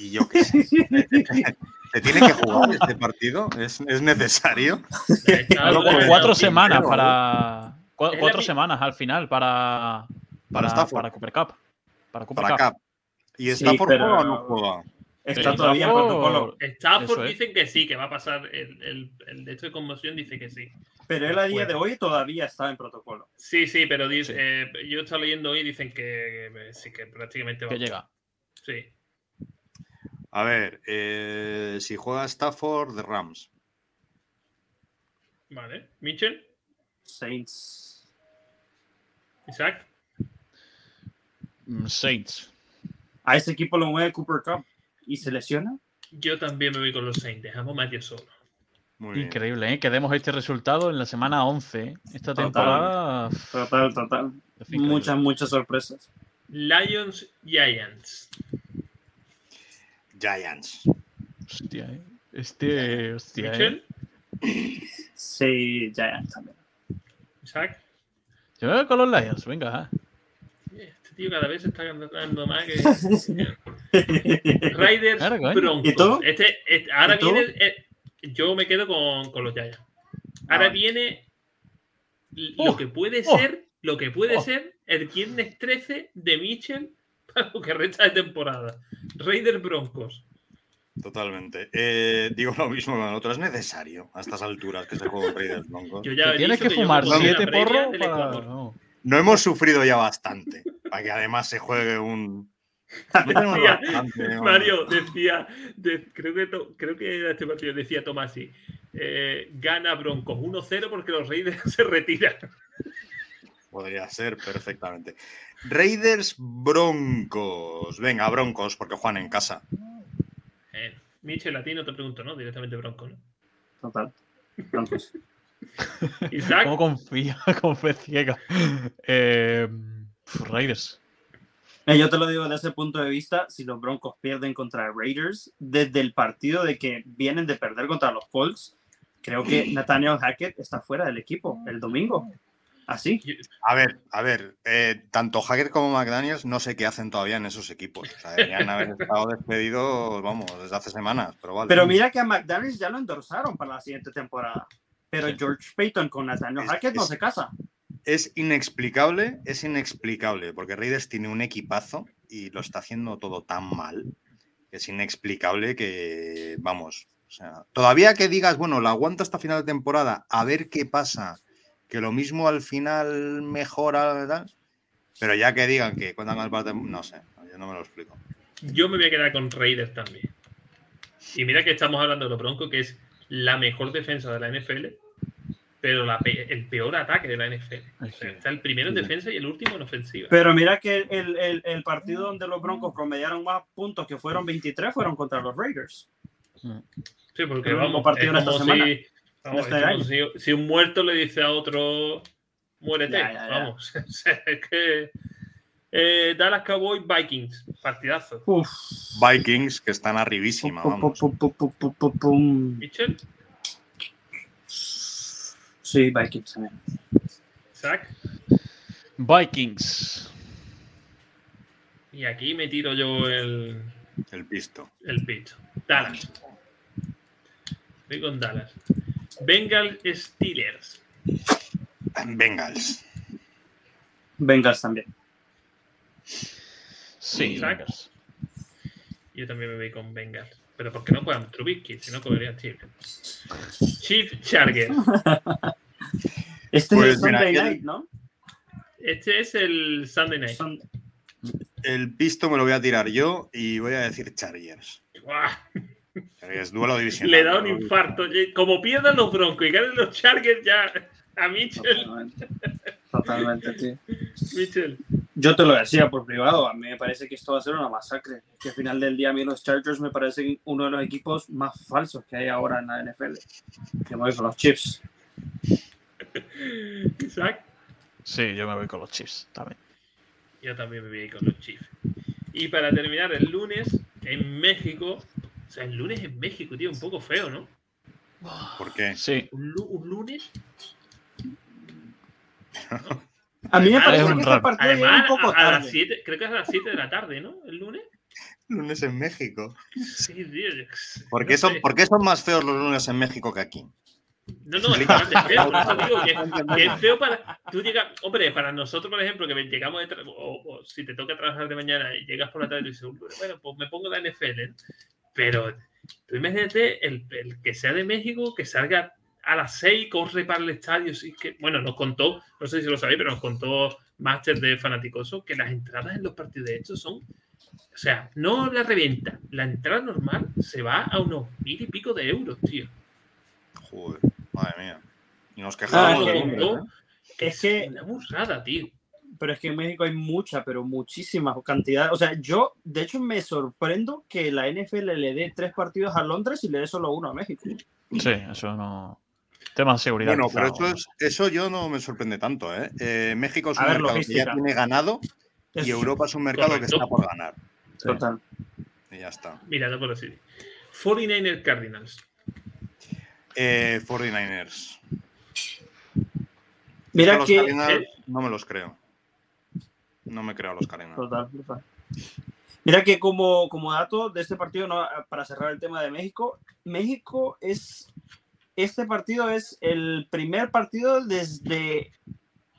[SPEAKER 4] Y yo qué sé. ¿Se tiene que jugar este partido? ¿Es, es necesario?
[SPEAKER 1] Está-
[SPEAKER 3] cuatro semanas para. cuatro semanas al final para. Para,
[SPEAKER 4] Stafford.
[SPEAKER 3] para Cooper Cup. Para Cooper
[SPEAKER 4] Para
[SPEAKER 3] Cup.
[SPEAKER 4] ¿Y
[SPEAKER 2] Sí,
[SPEAKER 4] Stafford
[SPEAKER 2] pero-
[SPEAKER 4] juega o no juega?
[SPEAKER 2] Está todavía en protocolo,
[SPEAKER 1] Stafford
[SPEAKER 3] es.
[SPEAKER 1] dicen que sí, que va a pasar el, el, el de esto de conmoción, dice que sí.
[SPEAKER 2] pero él a día de hoy todavía está en protocolo.
[SPEAKER 1] Sí, sí, pero dice,
[SPEAKER 3] Sí.
[SPEAKER 1] eh, yo estaba leyendo hoy y dicen que eh, sí, que prácticamente va
[SPEAKER 3] Que llega.
[SPEAKER 1] Sí.
[SPEAKER 4] A ver, eh, si juega Stafford, de Rams.
[SPEAKER 1] Vale. Mitchell,
[SPEAKER 2] Saints.
[SPEAKER 1] Isaac.
[SPEAKER 3] Mm, Saints.
[SPEAKER 2] A ese equipo lo mueve Cooper Cup y se lesiona.
[SPEAKER 1] Yo también me voy con los Saints. Dejamos a Matthew solo.
[SPEAKER 4] Muy bien.
[SPEAKER 3] Increíble, ¿eh? Que demos este resultado en la semana 11. ¿eh? Esta
[SPEAKER 2] Total.
[SPEAKER 3] temporada.
[SPEAKER 2] Total, total. Muchas, muchas sorpresas.
[SPEAKER 1] Lions Giants.
[SPEAKER 4] Giants.
[SPEAKER 3] Hostia, ¿eh? Este. Hostia, ¿eh?
[SPEAKER 1] Mitchell,
[SPEAKER 2] Sí, Giants también.
[SPEAKER 1] Isaac.
[SPEAKER 3] Yo me voy con los Lions, venga.
[SPEAKER 1] Este tío cada vez se está ganando más que. Raiders
[SPEAKER 3] Claro.
[SPEAKER 1] Broncos.
[SPEAKER 2] ¿Y tú?
[SPEAKER 1] Este, este- ahora
[SPEAKER 2] ¿Y tú?
[SPEAKER 1] viene. eh, yo me quedo con, con los Giants. Ahora
[SPEAKER 2] Ah.
[SPEAKER 1] viene l-
[SPEAKER 3] Oh,
[SPEAKER 1] lo que puede
[SPEAKER 3] oh,
[SPEAKER 1] ser, lo que puede
[SPEAKER 3] oh.
[SPEAKER 1] ser el viernes 13 de Mitchell para lo que resta de temporada. Raiders Broncos.
[SPEAKER 4] Totalmente. Eh, digo lo mismo con el otro. Es necesario a estas alturas que se juega un Raiders Broncos.
[SPEAKER 1] Yo ya
[SPEAKER 3] Te
[SPEAKER 1] he
[SPEAKER 3] tienes
[SPEAKER 1] dicho
[SPEAKER 3] que fumar siete porros para. No.
[SPEAKER 4] No hemos sufrido ya bastante para que además se juegue un. No tenemos
[SPEAKER 1] Decía,
[SPEAKER 4] bastante, ¿no?
[SPEAKER 1] Mario decía, de- creo, que to- creo que era este partido, decía Tomasi, eh, gana Broncos 1-0 porque los Raiders se retiran.
[SPEAKER 4] Podría ser perfectamente. Raiders Broncos. Venga, Broncos, porque juegan en casa.
[SPEAKER 1] Eh, Michel, a ti no te pregunto, ¿no? Directamente Broncos, ¿no?
[SPEAKER 2] Total. Broncos.
[SPEAKER 1] Isaac,
[SPEAKER 3] ¿Cómo confía con fe ciega? Eh, Raiders.
[SPEAKER 2] Eh, Yo te lo digo desde ese punto de vista, si los Broncos pierden contra Raiders, desde el partido de que vienen de perder contra los Colts, creo que Nathaniel Hackett está fuera del equipo el domingo. Así.
[SPEAKER 4] A ver, a ver, eh, tanto Hacker como McDaniels no sé qué hacen todavía en esos equipos. O sea, deberían haber estado despedidos, vamos, desde hace semanas, pero vale.
[SPEAKER 2] Pero mira que a McDaniels ya lo endorsaron para la siguiente temporada. Pero. George Payton con Nathaniel Hackett no se casa.
[SPEAKER 4] Es inexplicable, es inexplicable, porque Raiders tiene un equipazo y lo está haciendo todo tan mal. que Es inexplicable que, vamos, o sea, todavía que digas, bueno, la aguanta hasta final de temporada, a ver qué pasa, que lo mismo al final mejora, ¿verdad? Pero ya que digan que cuentan con el parte, no sé, yo no me lo explico.
[SPEAKER 1] yo me voy a quedar con Raiders también. Y mira que estamos hablando de los Broncos, que es la mejor defensa de la NFL, pero la pe- el peor ataque de la NFL. O sea, está el primero en defensa y el último en ofensiva.
[SPEAKER 2] Pero mira que el, el- el partido donde los Broncos promediaron más puntos, que fueron 23, fueron contra los Raiders.
[SPEAKER 1] Sí, porque
[SPEAKER 2] único
[SPEAKER 1] vamos,
[SPEAKER 2] partido
[SPEAKER 1] es
[SPEAKER 2] esta semana,
[SPEAKER 1] si, vamos,
[SPEAKER 2] este
[SPEAKER 1] como si, si un muerto le dice a otro, muérete.
[SPEAKER 2] Ya, ya, ya.
[SPEAKER 1] Vamos, es que eh, Dallas Cowboys Vikings, partidazo.
[SPEAKER 2] Uf.
[SPEAKER 4] Vikings, que están arribísima, vamos.
[SPEAKER 2] pum, pum, pum.
[SPEAKER 1] Mitchell,
[SPEAKER 2] Sí, Vikings también.
[SPEAKER 1] Zach,
[SPEAKER 3] Vikings.
[SPEAKER 1] y aquí me tiro yo el,
[SPEAKER 4] El pisto.
[SPEAKER 1] el pitch. Dallas. Voy con Dallas. Bengals Steelers.
[SPEAKER 4] Bengals.
[SPEAKER 2] Bengals también.
[SPEAKER 3] Sí. Bengals.
[SPEAKER 1] Yo también me voy con Bengals. Pero porque no juegan Trubisky, si no cogerían Chiefs. Chief Chargers.
[SPEAKER 2] Este
[SPEAKER 4] Pues
[SPEAKER 2] es
[SPEAKER 4] mira,
[SPEAKER 2] Sunday Night, ¿no?
[SPEAKER 1] Este es el Sunday Night.
[SPEAKER 2] Sun-
[SPEAKER 4] El pisto me lo voy a tirar yo y voy a decir Chargers.
[SPEAKER 1] Guau,
[SPEAKER 4] Es duelo divisional.
[SPEAKER 1] Le da un infarto. Como pierdan los Broncos y ganen los Chargers, ya a Mitchell.
[SPEAKER 2] Totalmente. Totalmente, tío.
[SPEAKER 1] Mitchell.
[SPEAKER 2] Yo te lo decía por privado, a mí me parece que esto va a ser una masacre. Que al final del día a mí los Chargers me parecen uno de los equipos más falsos que hay ahora en la NFL. Que me voy con los Chiefs.
[SPEAKER 1] Isaac.
[SPEAKER 3] Sí, yo me voy con los Chiefs también.
[SPEAKER 1] Yo también me voy con los Chiefs. Y para terminar, el lunes en México. O sea, el lunes en México, tío, un poco feo, ¿no?
[SPEAKER 4] ¿Por qué?
[SPEAKER 3] Sí,
[SPEAKER 1] Un, lu- un lunes.
[SPEAKER 2] A mí me
[SPEAKER 1] Además,
[SPEAKER 2] parece que
[SPEAKER 3] un
[SPEAKER 2] este
[SPEAKER 3] raro.
[SPEAKER 2] partido
[SPEAKER 1] Además,
[SPEAKER 2] un poco
[SPEAKER 1] a, a las
[SPEAKER 2] tarde.
[SPEAKER 1] 7, creo que es a las 7 de la tarde, ¿no? El lunes.
[SPEAKER 4] Lunes en México.
[SPEAKER 1] Sí, tío.
[SPEAKER 4] ¿Por
[SPEAKER 1] no
[SPEAKER 4] qué, son,
[SPEAKER 1] sé.
[SPEAKER 4] por qué son más feos los lunes en México que aquí?
[SPEAKER 1] No, no, es bastante feo. Por eso digo que, que es feo para. Tú llegas. Hombre, para nosotros, por ejemplo, que llegamos de o, o si te toca trabajar de mañana y llegas por la tarde y dices, bueno, pues me pongo la NFL. ¿eh? Pero tú imagínate el, el que sea de México, que salga a las 6, corre para el estadio. Sí que, bueno, nos contó, no sé si lo sabéis, pero nos contó Master de Fanaticoso que las entradas en los partidos de estos son. O sea, no la revienta. La entrada normal se va a unos mil y pico de euros, tío.
[SPEAKER 4] Joder, madre mía. Y nos
[SPEAKER 2] Ah,
[SPEAKER 4] quejamos
[SPEAKER 2] que-
[SPEAKER 4] de. ¿eh?
[SPEAKER 2] Es que-
[SPEAKER 1] una burrada, tío.
[SPEAKER 2] Pero es que en México hay mucha, pero muchísima cantidad. O sea, yo, de hecho, me sorprendo que la NFL le dé tres partidos a Londres y le dé solo uno a México.
[SPEAKER 3] sí, eso no. Tema de seguridad.
[SPEAKER 4] Bueno, pero eso, es, eso yo no me sorprende tanto. ¿eh? Eh, México es un
[SPEAKER 2] ver,
[SPEAKER 4] mercado que ya tiene ganado
[SPEAKER 2] Es
[SPEAKER 4] y Europa es un mercado
[SPEAKER 1] Correcto.
[SPEAKER 4] que está por ganar.
[SPEAKER 3] Sí.
[SPEAKER 2] Total.
[SPEAKER 4] Y ya está.
[SPEAKER 1] Mirando por así. 49er Cardinals.
[SPEAKER 4] Eh, 49ers.
[SPEAKER 2] Mira que.
[SPEAKER 4] Cardinals
[SPEAKER 1] ¿Eh?
[SPEAKER 4] no me los creo. No me creo a los Cardinals.
[SPEAKER 2] Total, total. Mira que como, como dato de este partido, para cerrar el tema de México, México es, este partido es el primer partido desde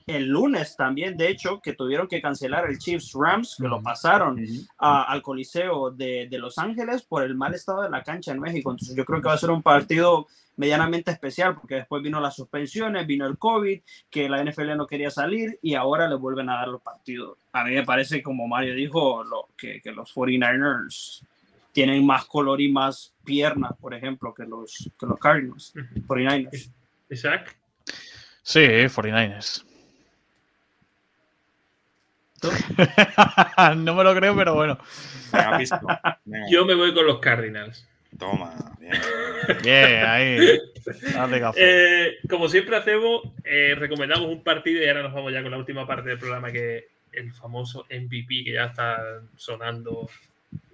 [SPEAKER 2] el lunes también, de hecho, que tuvieron que cancelar el Chiefs Rams, que lo pasaron a- al Coliseo de, de Los Ángeles por el mal estado de la cancha en México. Entonces yo creo que va a ser un partido medianamente especial porque después vino las suspensiones, vino el COVID, que la NFL no quería salir y ahora le vuelven a dar los partidos. A mí me parece, como Mario dijo, lo, que, que los 49ers tienen más color y más piernas, por ejemplo, que los, que los Cardinals, 49ers.
[SPEAKER 1] Isaac.
[SPEAKER 3] Sí, 49ers. No me lo creo, pero bueno.
[SPEAKER 4] Venga, pisto. Venga,
[SPEAKER 1] Yo me voy con los Cardinals.
[SPEAKER 4] Toma. bien.
[SPEAKER 3] Bien, ahí. Dale café.
[SPEAKER 1] Eh, como siempre hacemos, eh, recomendamos un partido y ahora nos vamos ya con la última parte del programa que el famoso MVP que ya está sonando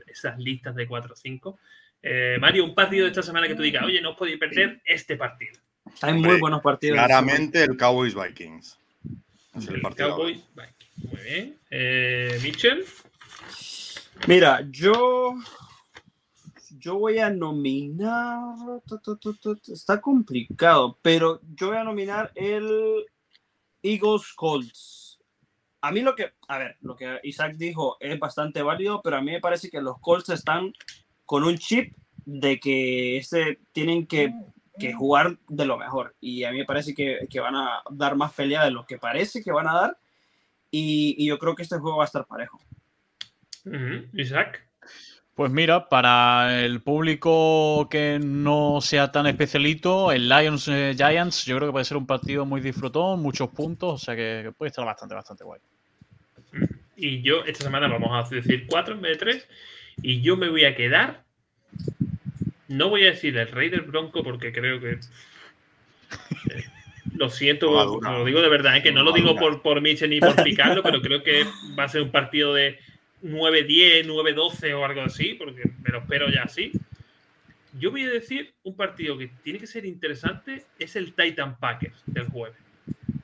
[SPEAKER 1] esas listas de 4 o 5. Eh, Mario, un partido de esta semana que tú digas, oye, no os podéis perder este partido.
[SPEAKER 2] Hay muy buenos partidos.
[SPEAKER 4] Claramente el Cowboys Vikings. Es el
[SPEAKER 1] El
[SPEAKER 4] partido.
[SPEAKER 1] Cowboys. Vale, Muy bien. Eh, Mitchell.
[SPEAKER 2] Mira, yo. Yo voy a nominar. Está complicado, pero yo voy a nominar el Eagles Colts. A mí lo que. A ver, lo que Isaac dijo es bastante válido, pero a mí me parece que los Colts están con un chip de que este, tienen que, que jugar de lo mejor. Y a mí me parece que, que van a dar más pelea de lo que parece que van a dar. Y, y yo creo que este juego va a estar parejo.
[SPEAKER 1] Isaac.
[SPEAKER 3] Pues mira, para el público que no sea tan especialito, el Lions eh, Giants, yo creo que puede ser un partido muy disfrutón, muchos puntos, o sea que, que puede estar bastante, bastante guay.
[SPEAKER 1] Y yo esta semana vamos a decir 4 en vez de 3. Y yo me voy a quedar. No voy a decir el Rey del Bronco porque creo que. eh, Lo siento, lo digo de verdad, es que no lo digo por, por Mitchell ni por picarlo, pero creo que va a ser un partido de 9-10, 9-12 o algo así, porque me lo espero ya así. Yo voy a decir un partido que tiene que ser interesante, es el Titan Packers del jueves.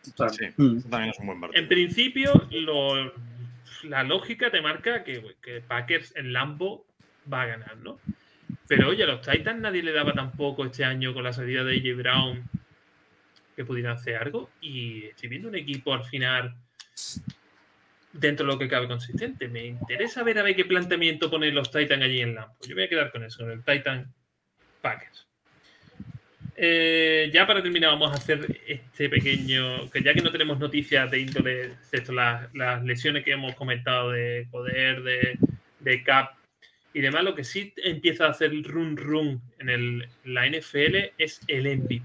[SPEAKER 4] Sí,
[SPEAKER 2] Mm.
[SPEAKER 4] eso también es un buen partido.
[SPEAKER 1] En principio, lo- la lógica te marca que, que Packers en Lambo va a ganar, ¿no? Pero oye, a los Titans nadie le daba tampoco este año con la salida de AJ Brown que pudieran hacer algo. Y estoy viendo un equipo al final dentro de lo que cabe consistente. Me interesa ver a ver qué planteamiento ponen los Titan allí en Lampo. Yo voy a quedar con eso, con el Titan Packers. Eh, ya para terminar, vamos a hacer este pequeño. Que ya que no tenemos noticias de índole, excepto las, las lesiones que hemos comentado de poder, de, de Cap y demás, lo que sí empieza a hacer run run en el, la NFL es el MVP.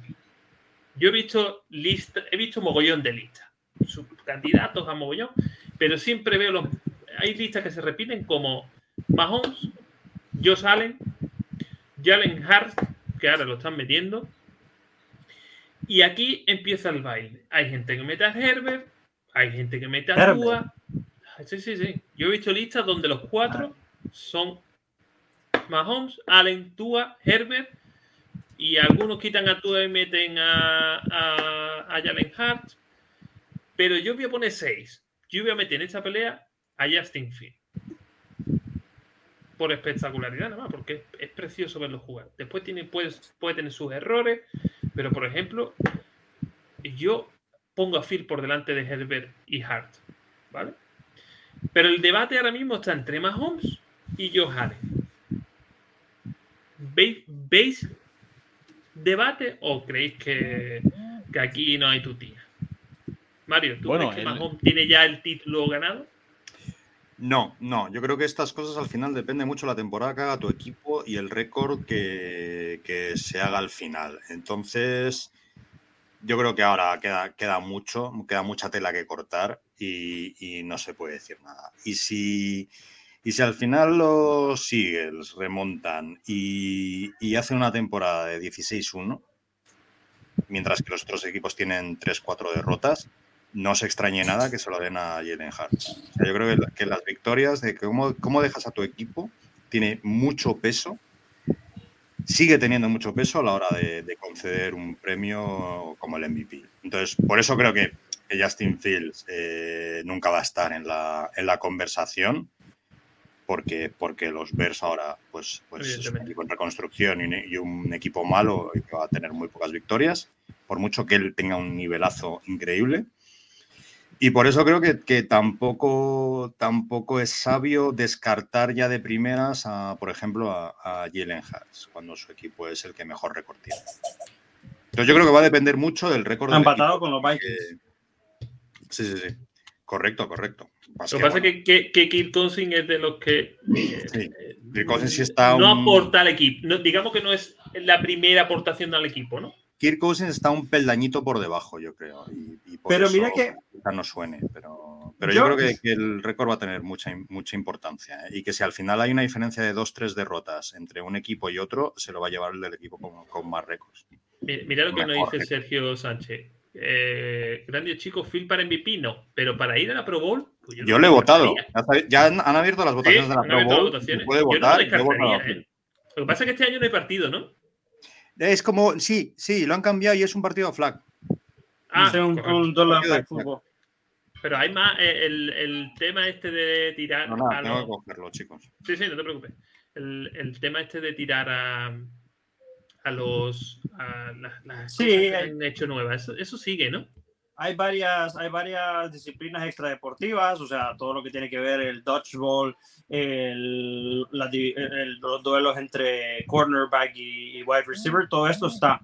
[SPEAKER 1] Yo he visto lista, he visto mogollón de listas, sus candidatos a mogollón, pero siempre veo los. Hay listas que se repiten como Mahomes, Josh Allen, Jalen Hart, que ahora lo están metiendo. Y aquí empieza el baile. Hay gente que mete a Herbert, hay gente que mete a. Tua. Sí, sí, sí. Yo he visto listas donde los cuatro son Mahomes, Allen, Tua, Herbert. Y algunos quitan a Tua y meten a, a, a Jalen Hart. Pero yo voy a poner seis. Yo voy a meter en esta pelea a Justin Field. Por espectacularidad, nada más, porque es, es precioso verlo jugar. Después tiene, puede, puede tener sus errores, pero por ejemplo, yo pongo a Phil por delante de Herbert y Hart, ¿vale? Pero el debate ahora mismo está entre Mahomes y Joe Allen. ¿Veis, ¿Veis debate o creéis que, que aquí no hay tu tía? Mario, ¿tú
[SPEAKER 3] Bueno,
[SPEAKER 1] crees que
[SPEAKER 3] el-
[SPEAKER 1] Mahomes tiene ya el título ganado?
[SPEAKER 4] No, no, yo creo que estas cosas al final depende mucho de la temporada que haga tu equipo y el récord que, que se haga al final. Entonces, yo creo que ahora queda, queda mucho, queda mucha tela que cortar y, y no se puede decir nada. Y si, y si al final los Eagles remontan y, hacen una temporada de 16-1, mientras que los otros equipos tienen 3-4 derrotas, no se extrañe nada que se lo den a Jalen Hart. Yo creo que, la- que las victorias, de cómo, cómo dejas a tu equipo, tiene mucho peso, sigue teniendo mucho peso a la hora de, de conceder un premio como el MVP. Entonces, por eso creo que, que Justin Fields eh, nunca va a estar en la, en la conversación, porque, porque los Bears ahora pues, pues es un equipo en reconstrucción y un, y un equipo malo y que va a tener muy pocas victorias, por mucho que él tenga un nivelazo increíble. Y por eso creo que, que tampoco, tampoco es sabio descartar ya de primeras, a, por ejemplo, a, a Jalen Hurts, cuando su equipo es el que mejor récord tiene. Entonces yo creo que va a depender mucho del récord
[SPEAKER 2] empatado
[SPEAKER 4] equipo,
[SPEAKER 2] con los Vikings.
[SPEAKER 4] Sí, sí, sí. Correcto, correcto.
[SPEAKER 1] Lo que pasa
[SPEAKER 4] bueno,
[SPEAKER 1] es que, que, que Kirk Cousins es de los que eh,
[SPEAKER 4] Sí.
[SPEAKER 1] eh,
[SPEAKER 4] Kirk Cousins sí está
[SPEAKER 1] no
[SPEAKER 4] un-
[SPEAKER 1] aporta al equipo. No, digamos que no es la primera aportación al equipo, ¿no?
[SPEAKER 4] Kirk Cousins está un peldañito por debajo, yo creo. y- y por
[SPEAKER 2] Pero
[SPEAKER 4] eso
[SPEAKER 2] mira que-
[SPEAKER 4] no suene, pero, pero yo,
[SPEAKER 2] Yo-
[SPEAKER 4] creo que, que el récord va a tener mucha, mucha importancia. ¿eh? Y que si al final hay una diferencia de dos, tres derrotas entre un equipo y otro, se lo va a llevar el del equipo con, con más récords.
[SPEAKER 1] Mira, mira lo que nos dice. Sergio Sánchez. Eh, grande chico, Phil para MVP no, pero para ir a la Pro Bowl, pues
[SPEAKER 4] Yo,
[SPEAKER 1] no
[SPEAKER 4] le he
[SPEAKER 1] lo
[SPEAKER 4] votado. Ya, han, han abierto las votaciones
[SPEAKER 1] Sí,
[SPEAKER 4] de la Pro Bowl. puede
[SPEAKER 1] Yo no lo
[SPEAKER 4] votar. yo he votado
[SPEAKER 1] descartaría,
[SPEAKER 4] a Phil.
[SPEAKER 1] ¿eh? Lo que pasa es que este año no hay partido, ¿no?
[SPEAKER 4] Es como, sí, sí, lo han cambiado y es un partido flag.
[SPEAKER 1] Ah,
[SPEAKER 2] un, dólar flag football.
[SPEAKER 1] pero hay más. eh, El, el tema este de tirar
[SPEAKER 4] No, nada,
[SPEAKER 1] a
[SPEAKER 4] tengo
[SPEAKER 1] los-
[SPEAKER 4] que cogerlo, chicos.
[SPEAKER 1] Sí, sí, no te preocupes. El, el tema este de tirar a, a los. a las, las
[SPEAKER 2] Sí,
[SPEAKER 1] cosas que
[SPEAKER 2] hay-
[SPEAKER 1] han hecho nuevas. Eso, eso sigue, ¿no?
[SPEAKER 2] Hay varias, hay varias disciplinas extradeportivas, o sea, todo lo que tiene que ver el dodgeball, el, la el- los duelos entre cornerback y, y wide receiver, todo esto está.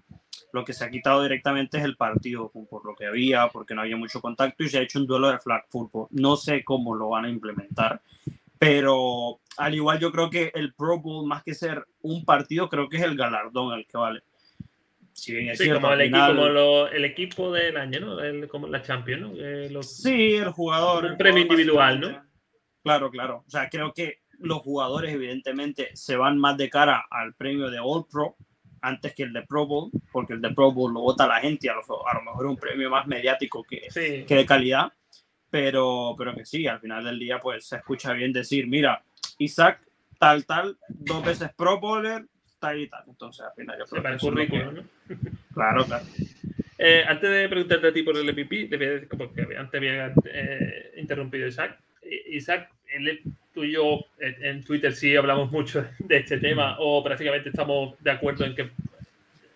[SPEAKER 2] Lo que se ha quitado directamente es el partido, por lo que había, porque no había mucho contacto y se ha hecho un duelo de flag football. No sé cómo lo van a implementar, pero al igual yo creo que el Pro Bowl, más que ser un partido, creo que es el galardón el que vale. Si bien es
[SPEAKER 1] Sí,
[SPEAKER 2] cierto,
[SPEAKER 1] como, el,
[SPEAKER 2] al
[SPEAKER 1] equipo,
[SPEAKER 2] final-
[SPEAKER 1] como lo- el equipo del año, ¿no? El- como la Champions, ¿no? Eh, los-
[SPEAKER 2] Sí, el jugador.
[SPEAKER 1] Un premio individual, ¿no?
[SPEAKER 2] Claro, claro. O sea, creo que los jugadores, evidentemente, se van más de cara al premio de All Pro antes que el de Pro Bowl, porque el de Pro Bowl lo vota la gente a lo, a lo mejor es un premio más mediático que,
[SPEAKER 1] Sí.
[SPEAKER 2] que de calidad. Pero, pero que sí, al final del día, pues se escucha bien decir: mira, Isaac, tal, tal, dos veces Pro Bowler, tal y tal. Entonces, al final, yo creo que es
[SPEAKER 1] currículum, ¿no?
[SPEAKER 2] Claro, claro.
[SPEAKER 1] Eh, antes de preguntarte a ti por el MVP, le voy a decir, porque antes había eh, interrumpido Isaac. Isaac, tú y yo en Twitter sí hablamos mucho de este tema, o prácticamente estamos de acuerdo en que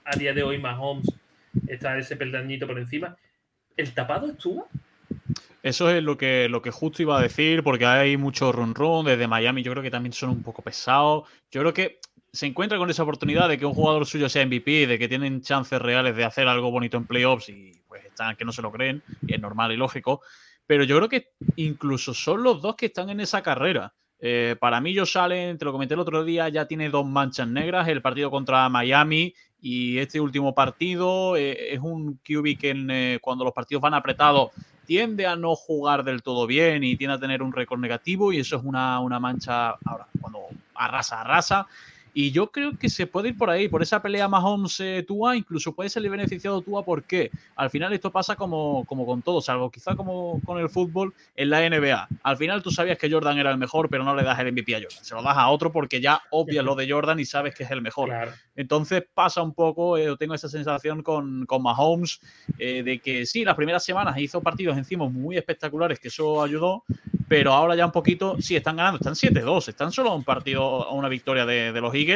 [SPEAKER 1] a día de hoy Mahomes está ese peldañito por encima. ¿El tapado estuvo?
[SPEAKER 3] Eso es lo que, lo que justo iba a decir, porque hay mucho run run desde Miami. Yo creo que también son un poco pesados. Yo creo que se encuentra con esa oportunidad de que un jugador suyo sea MVP, de que tienen chances reales de hacer algo bonito en playoffs y pues están que no se lo creen, y es normal y lógico. Pero yo creo que incluso son los dos que están en esa carrera. Eh, para mí, Josh Allen, te lo comenté el otro día, ya tiene dos manchas negras, el partido contra Miami y este último partido eh, es un QB que eh, cuando los partidos van apretados tiende a no jugar del todo bien y tiende a tener un récord negativo y eso es una, una mancha ahora, cuando arrasa, arrasa. Y yo creo que se puede ir por ahí, por esa pelea más 11 tua incluso puede salir beneficiado Tua, porque al final esto pasa como, como con todo, salvo quizá como con el fútbol en la NBA. Al final tú sabías que Jordan era el mejor, pero no le das el MVP a Jordan, se lo das a otro porque ya obvias lo de Jordan y sabes que es el mejor. Entonces pasa un poco, eh, tengo esa sensación con, con Mahomes, eh, de que sí, las primeras semanas hizo partidos encima muy espectaculares, que eso ayudó, pero ahora ya un poquito, sí, están ganando, están 7-2, están solo a un partido, a una victoria de, los Eagles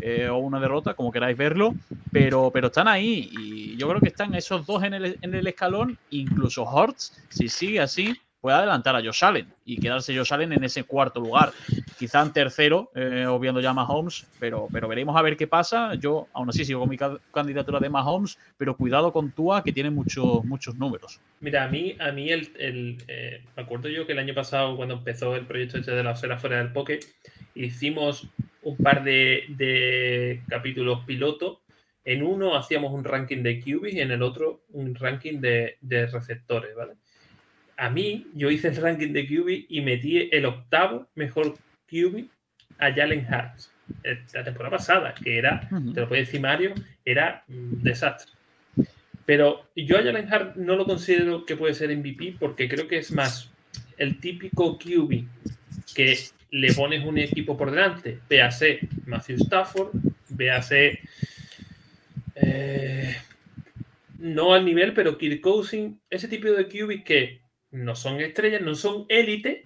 [SPEAKER 3] eh, o una derrota, como queráis verlo, pero, pero están ahí y yo creo que están esos dos en el, en el escalón, incluso Hortz, si sigue así, puede adelantar a Josh Allen y quedarse Josh Allen en ese cuarto lugar. Quizá en tercero, eh, obviando ya a Mahomes, pero, pero veremos a ver qué pasa. Yo aún así sigo con mi candidatura de Mahomes, pero cuidado con Tua, que tiene muchos, muchos números.
[SPEAKER 1] Mira, a mí, a mí el, eh, me acuerdo yo que el año pasado, cuando empezó el proyecto este de la esfera fuera del poke, hicimos un par de, capítulos piloto. En uno hacíamos un ranking de QB y en el otro un ranking de, de receptores, ¿vale? a mí, yo hice el ranking de QB y metí el octavo mejor QB a Jalen Hurts. Eh, la temporada pasada, que era, te lo puede decir Mario, era un desastre. Pero yo a Jalen Hurts no lo considero que puede ser MVP porque creo que es más el típico QB que le pones un equipo por delante. Véase Matthew Stafford, véase eh, no al nivel, pero Kirk Cousins, ese tipo de QB que no son estrellas, no son élite,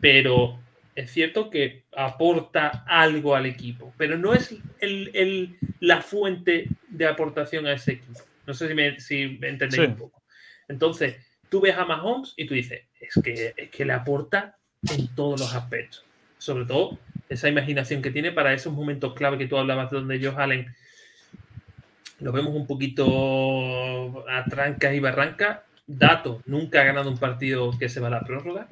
[SPEAKER 1] pero es cierto que aporta algo al equipo, pero no es el, la fuente de aportación a ese equipo. No sé si me, si entendéis un poco. Entonces, tú ves a Mahomes y tú dices, es que, es que le aporta en todos los aspectos. Sobre todo esa imaginación que tiene para esos momentos clave que tú hablabas, donde ellos Allen lo vemos un poquito a trancas y barrancas Dato, nunca ha ganado un partido que se va a la prórroga.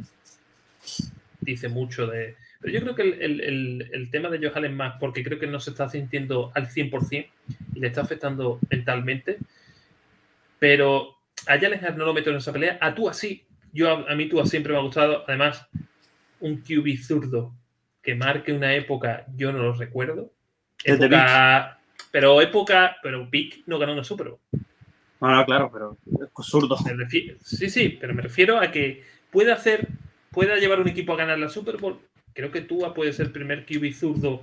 [SPEAKER 1] Dice mucho de... Pero yo creo que el, tema de Johan es más, porque creo que no se está sintiendo al 100% y le está afectando mentalmente. Pero a Jalen no lo meto en esa pelea. A tú así. Yo, a, mí tú siempre me ha gustado. Además, un QB zurdo que marque una época, yo no lo recuerdo. pero época, pero Pick no ganó una Super Bowl.
[SPEAKER 2] No, no, claro, pero es zurdo.
[SPEAKER 1] sí, sí, pero me refiero a que puede hacer, pueda llevar un equipo a ganar la Super Bowl. Creo que Tua puede ser el primer QB zurdo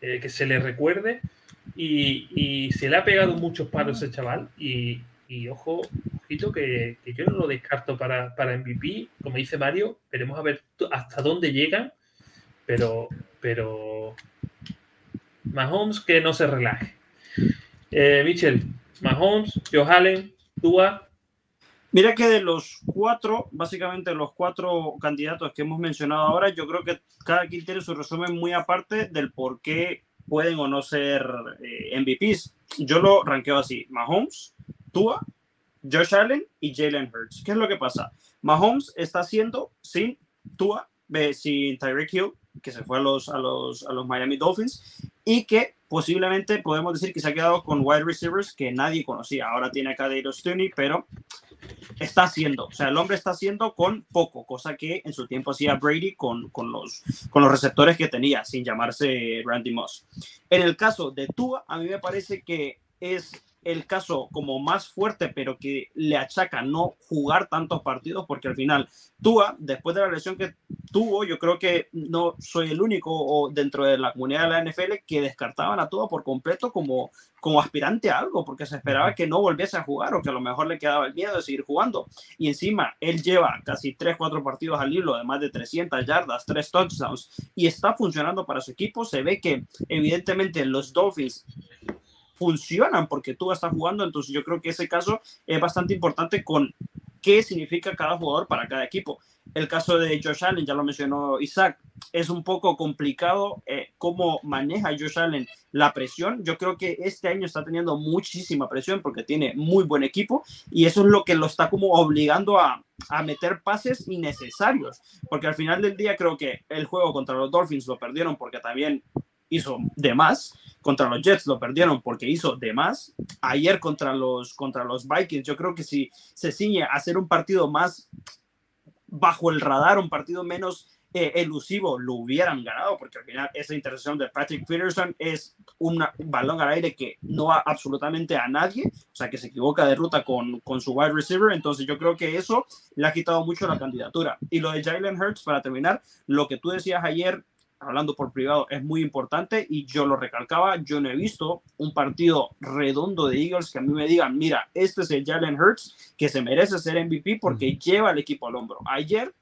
[SPEAKER 1] eh, que se le recuerde. Y, se le ha pegado muchos palos ese chaval. Y, ojo, ojito, que, yo no lo descarto para, para MVP. Como dice Mario, veremos a ver hasta dónde llegan. Pero, pero Mahomes que no se relaje. Eh, Michel, Mahomes, Joe Allen, Tua.
[SPEAKER 2] Mira que de los cuatro, básicamente los cuatro candidatos que hemos mencionado ahora, yo creo que cada quien tiene su resumen muy aparte del por qué pueden o no ser eh, MVPs. Yo lo ranqueo así: Mahomes, Tua, Josh Allen y Jalen Hurts. ¿Qué es lo que pasa? Mahomes está haciendo sin Tua, sin Tyreek Hill, que se fue a los, a los, a los Miami Dolphins, y que posiblemente podemos decir que se ha quedado con wide receivers que nadie conocía. Ahora tiene a Cadeiro Stoney, pero está haciendo, o sea, el hombre está haciendo con poco, cosa que en su tiempo hacía Brady con, con, los, con los receptores que tenía, sin llamarse Randy Moss. En el caso de Tua, a mí me parece que es el caso como más fuerte, pero que le achaca no jugar tantos partidos, porque al final Tua, después de la lesión que tuvo, yo creo que no soy el único o dentro de la comunidad de la NFL que descartaban a Tua por completo como, como aspirante a algo, porque se esperaba que no volviese a jugar o que a lo mejor le quedaba el miedo de seguir jugando. Y encima, él lleva casi 3, 4 partidos al hilo de más de 300 yardas, 3 touchdowns, y está funcionando para su equipo. Se ve que evidentemente los Dolphins funcionan porque tú estás jugando. Entonces yo creo que ese caso es bastante importante con qué significa cada jugador para cada equipo. El caso de Josh Allen, ya lo mencionó Isaac, es un poco complicado eh, cómo maneja Josh Allen la presión. Yo creo que este año está teniendo muchísima presión porque tiene muy buen equipo y eso es lo que lo está como obligando a, a meter pases innecesarios. Porque al final del día creo que el juego contra los Dolphins lo perdieron porque también hizo de más. Contra los Jets lo perdieron porque hizo de más. Ayer contra los, contra los Vikings, yo creo que si se ciñe a hacer un partido más bajo el radar, un partido menos eh, elusivo, lo hubieran ganado, porque al final esa intercepción de Patrick Peterson es un balón al aire que no va absolutamente a nadie, o sea, que se equivoca de ruta con, con su wide receiver, entonces yo creo que eso le ha quitado mucho la candidatura. Y lo de Jalen Hurts, para terminar, lo que tú decías ayer, hablando por privado, es muy importante y yo lo recalcaba, yo no he visto un partido redondo de Eagles que a mí me digan, mira, este es el Jalen Hurts que se merece ser MVP porque lleva al equipo al hombro. Ayer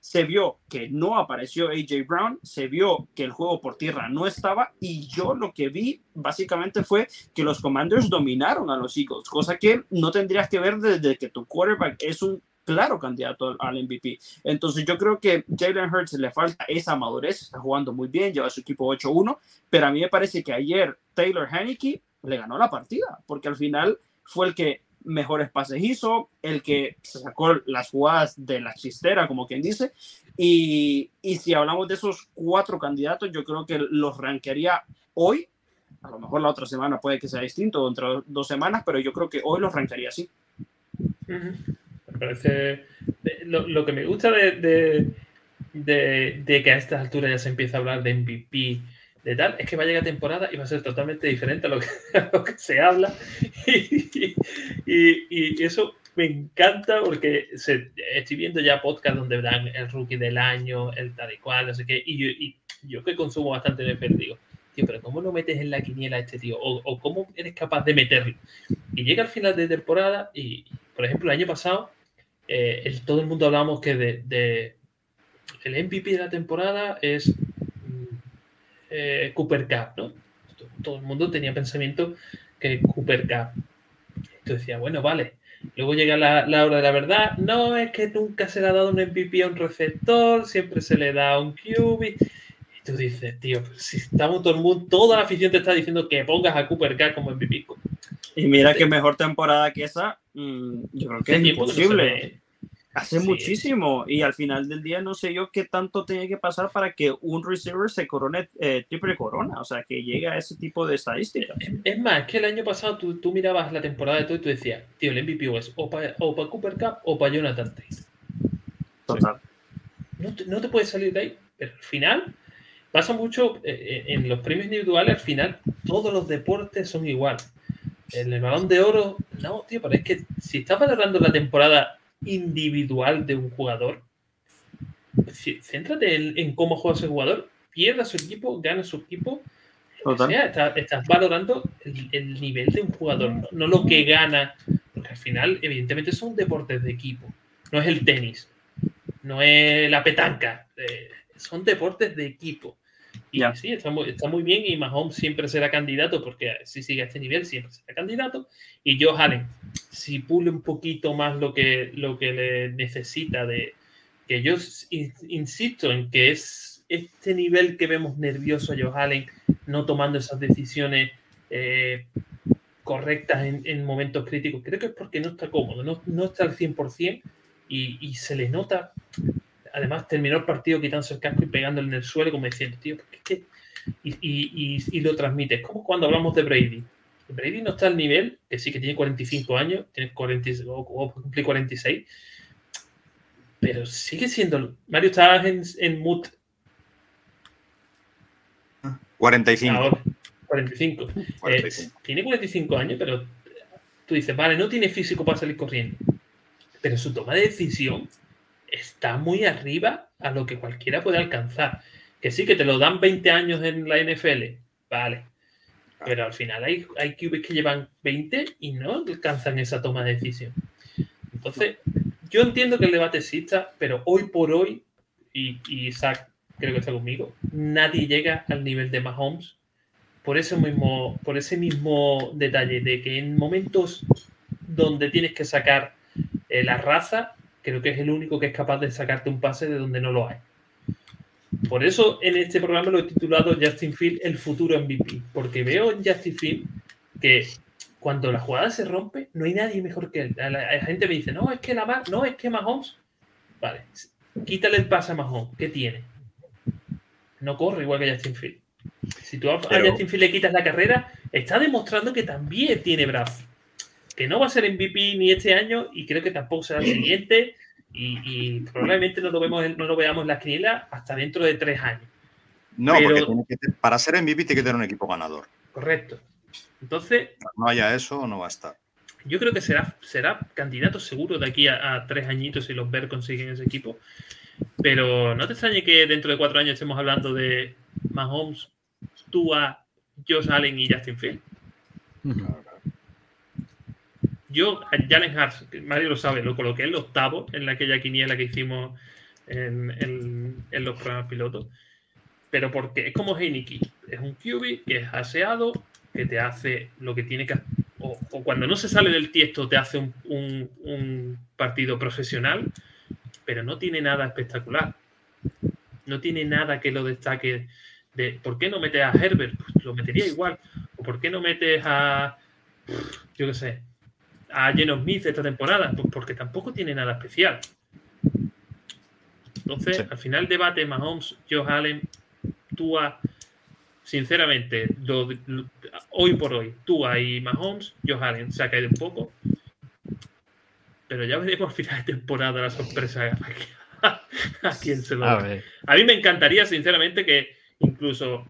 [SPEAKER 2] se vio que no apareció AJ Brown, se vio que el juego por tierra no estaba y yo lo que vi básicamente fue que los Commanders dominaron a los Eagles, cosa que no tendrías que ver desde que tu quarterback es un claro candidato al MVP. Entonces yo creo que Jalen Hurts le falta esa madurez, está jugando muy bien, lleva su equipo 8-1, pero a mí me parece que ayer Taylor Haneke le ganó la partida, porque al final fue el que mejores pases hizo, el que sacó las jugadas de la chistera, como quien dice, y, si hablamos de esos cuatro candidatos, yo creo que los rankearía hoy, a lo mejor la otra semana puede que sea distinto, entre dos semanas, pero yo creo que hoy los rankearía así.
[SPEAKER 1] Me parece. Lo, que me gusta de, de, de, que a estas alturas ya se empieza a hablar de MVP, de tal, es que va a llegar temporada y va a ser totalmente diferente a lo que, lo que se habla. Y, y, eso me encanta porque se, estoy viendo ya podcast donde dan el rookie del año, el tal y cual, no sé qué. Y yo, y yo que consumo bastante NFL digo, tío, pero ¿cómo no metes en la quiniela a este tío? O, o, cómo eres capaz de meterlo? Y llega al final de temporada y, por ejemplo, el año pasado eh, todo el mundo hablábamos que de, el MVP de la temporada es mm, eh, Cooper Cup, ¿no? Todo el mundo tenía pensamiento que Cooper Cup. Tú decías, bueno, vale. Luego llega la, hora de la verdad. No, es que nunca se le ha dado un MVP a un receptor, siempre se le da un QB. Y tú dices, tío, si estamos todo el mundo, toda la afición te está diciendo que pongas a Cooper Cup como MVP.
[SPEAKER 2] Y mira que mejor temporada que esa, mm, yo creo que es imposible. Hace muchísimo y al final del día no sé yo qué tanto tiene que pasar para que un receiver se corone eh, triple corona, o sea, que llegue a ese tipo de estadísticas.
[SPEAKER 1] Es más, que el año pasado tú, tú mirabas la temporada de todo y tú decías, tío, el MVP es o para o Cooper Cup o para Jonathan Taylor.
[SPEAKER 2] Total.
[SPEAKER 1] No te, no te, puedes salir de ahí, pero al final pasa mucho eh, eh, en los premios individuales, al final todos los deportes son igual. El, el balón de oro, no, tío, pero es que si estás valorando la temporada individual de un jugador, céntrate en, cómo juega ese jugador, pierda su equipo, gana su equipo. estás, valorando el, nivel de un jugador, no, lo que gana, porque al final, evidentemente, son deportes de equipo, no es el tenis, no es la petanca, eh, son deportes de equipo. Y sí, está muy, está muy, bien y Mahomes siempre será candidato porque si sigue a este nivel siempre será candidato. Y Joe Allen, si pule un poquito más lo que, lo que le necesita de... Que yo insisto en que es este nivel que vemos nervioso a Joe Allen, no tomando esas decisiones eh, correctas en, en, momentos críticos. Creo que es porque no está cómodo, no, no está al 100% y, y se le nota además terminó el partido quitándose el casco y pegándole en el suelo, como diciendo, tío, ¿por qué? Y, y, y, lo transmite. Es como cuando hablamos de Brady. Brady no está al nivel, que sí que tiene 45 años, tiene 40, o, cumplir 46, pero sigue siendo. Mario, estás en, en mood.
[SPEAKER 4] 45.
[SPEAKER 1] 45. Eh, tiene 45 años, pero tú dices, vale, no tiene físico para salir corriendo. Pero su toma de decisión está muy arriba a lo que cualquiera puede alcanzar. Que sí, que te lo dan 20 años en la NFL, vale. Pero al final hay, hay QBs que llevan 20 y no alcanzan esa toma de decisión. Entonces, yo entiendo que el debate exista, pero hoy por hoy, y, y Isaac creo que está conmigo, nadie llega al nivel de Mahomes por ese mismo, por ese mismo detalle de que en momentos donde tienes que sacar eh, la raza, creo que es el único que es capaz de sacarte un pase de donde no lo hay. Por eso en este programa lo he titulado Justin Field el futuro MVP, porque veo en Justin Field que cuando la jugada se rompe, no hay nadie mejor que él. La, gente me dice, no, es que la no, es que Mahomes. Vale, quítale el pase a Mahomes. ¿Qué tiene? No corre igual que Justin Field. Si tú a Justin Field le quitas la carrera, está demostrando que también tiene brazo. Que no va a ser MVP ni este año y creo que tampoco será el siguiente. Y, probablemente no lo, vemos, no lo veamos en la quiniela hasta dentro de tres años.
[SPEAKER 4] No, porque para ser MVP tiene que tener un equipo ganador.
[SPEAKER 1] Correcto. Entonces.
[SPEAKER 4] No haya eso, no va a estar.
[SPEAKER 1] Yo creo que será, será candidato seguro de aquí a, tres añitos si los Bears consiguen ese equipo. Pero no te extrañe que dentro de cuatro años estemos hablando de Mahomes, Tua, Josh Allen y Justin Field. Yo, Jalen Hurts, Mario lo sabe, lo coloqué en el octavo en aquella quiniela que hicimos en, los programas pilotos. Pero porque es como Heineken, es un QB que es aseado, que te hace lo que tiene que o, o cuando no se sale del tiesto te hace un, partido profesional, pero no tiene nada espectacular. No tiene nada que lo destaque de ¿por qué no metes a Herbert? Pues lo metería igual. ¿O por qué no metes a yo qué sé, a Geno Smith esta temporada? Pues porque tampoco tiene nada especial. Entonces, al final debate Mahomes, Joe Allen, Tua, sinceramente, hoy por hoy, tú y Mahomes, Joe Allen se ha caído un poco. Pero ya veremos al final de temporada la sorpresa a, quién se lo da. A, mí me encantaría, sinceramente, que incluso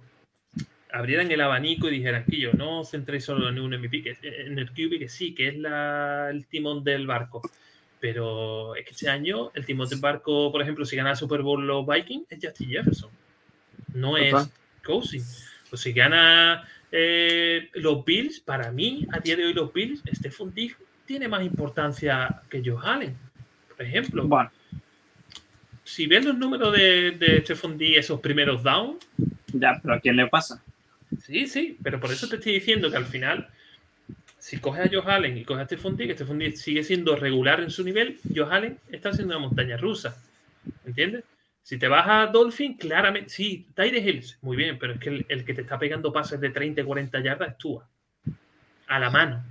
[SPEAKER 1] abrieran el abanico y dijeran que yo no centréis solo en un MVP, que, en el QB, que sí, que es el timón del barco. Pero es que este año el timón del barco, por ejemplo, si gana el Super Bowl los Vikings, es Justin Jefferson. No es Cousins. Pues si gana eh, los Bills, para mí, a día de hoy los Bills, Stephon Diggs tiene más importancia que Joe Allen, por ejemplo. Bueno. Si ven los números de, de Stephon Diggs, esos primeros down.
[SPEAKER 2] Ya, pero ¿a quién le pasa?
[SPEAKER 1] Sí, sí, pero por eso te estoy diciendo que al final, si coges a Joe Allen y coges a Stephon Diggs, Stephon Diggs sigue siendo regular en su nivel, Joe Allen está haciendo una montaña rusa. ¿Entiendes? Si te vas a Dolphin, claramente, sí, Tyre Hills, muy bien, pero es que el, que te está pegando pases de 30 y 40 yardas es Tua. A la mano.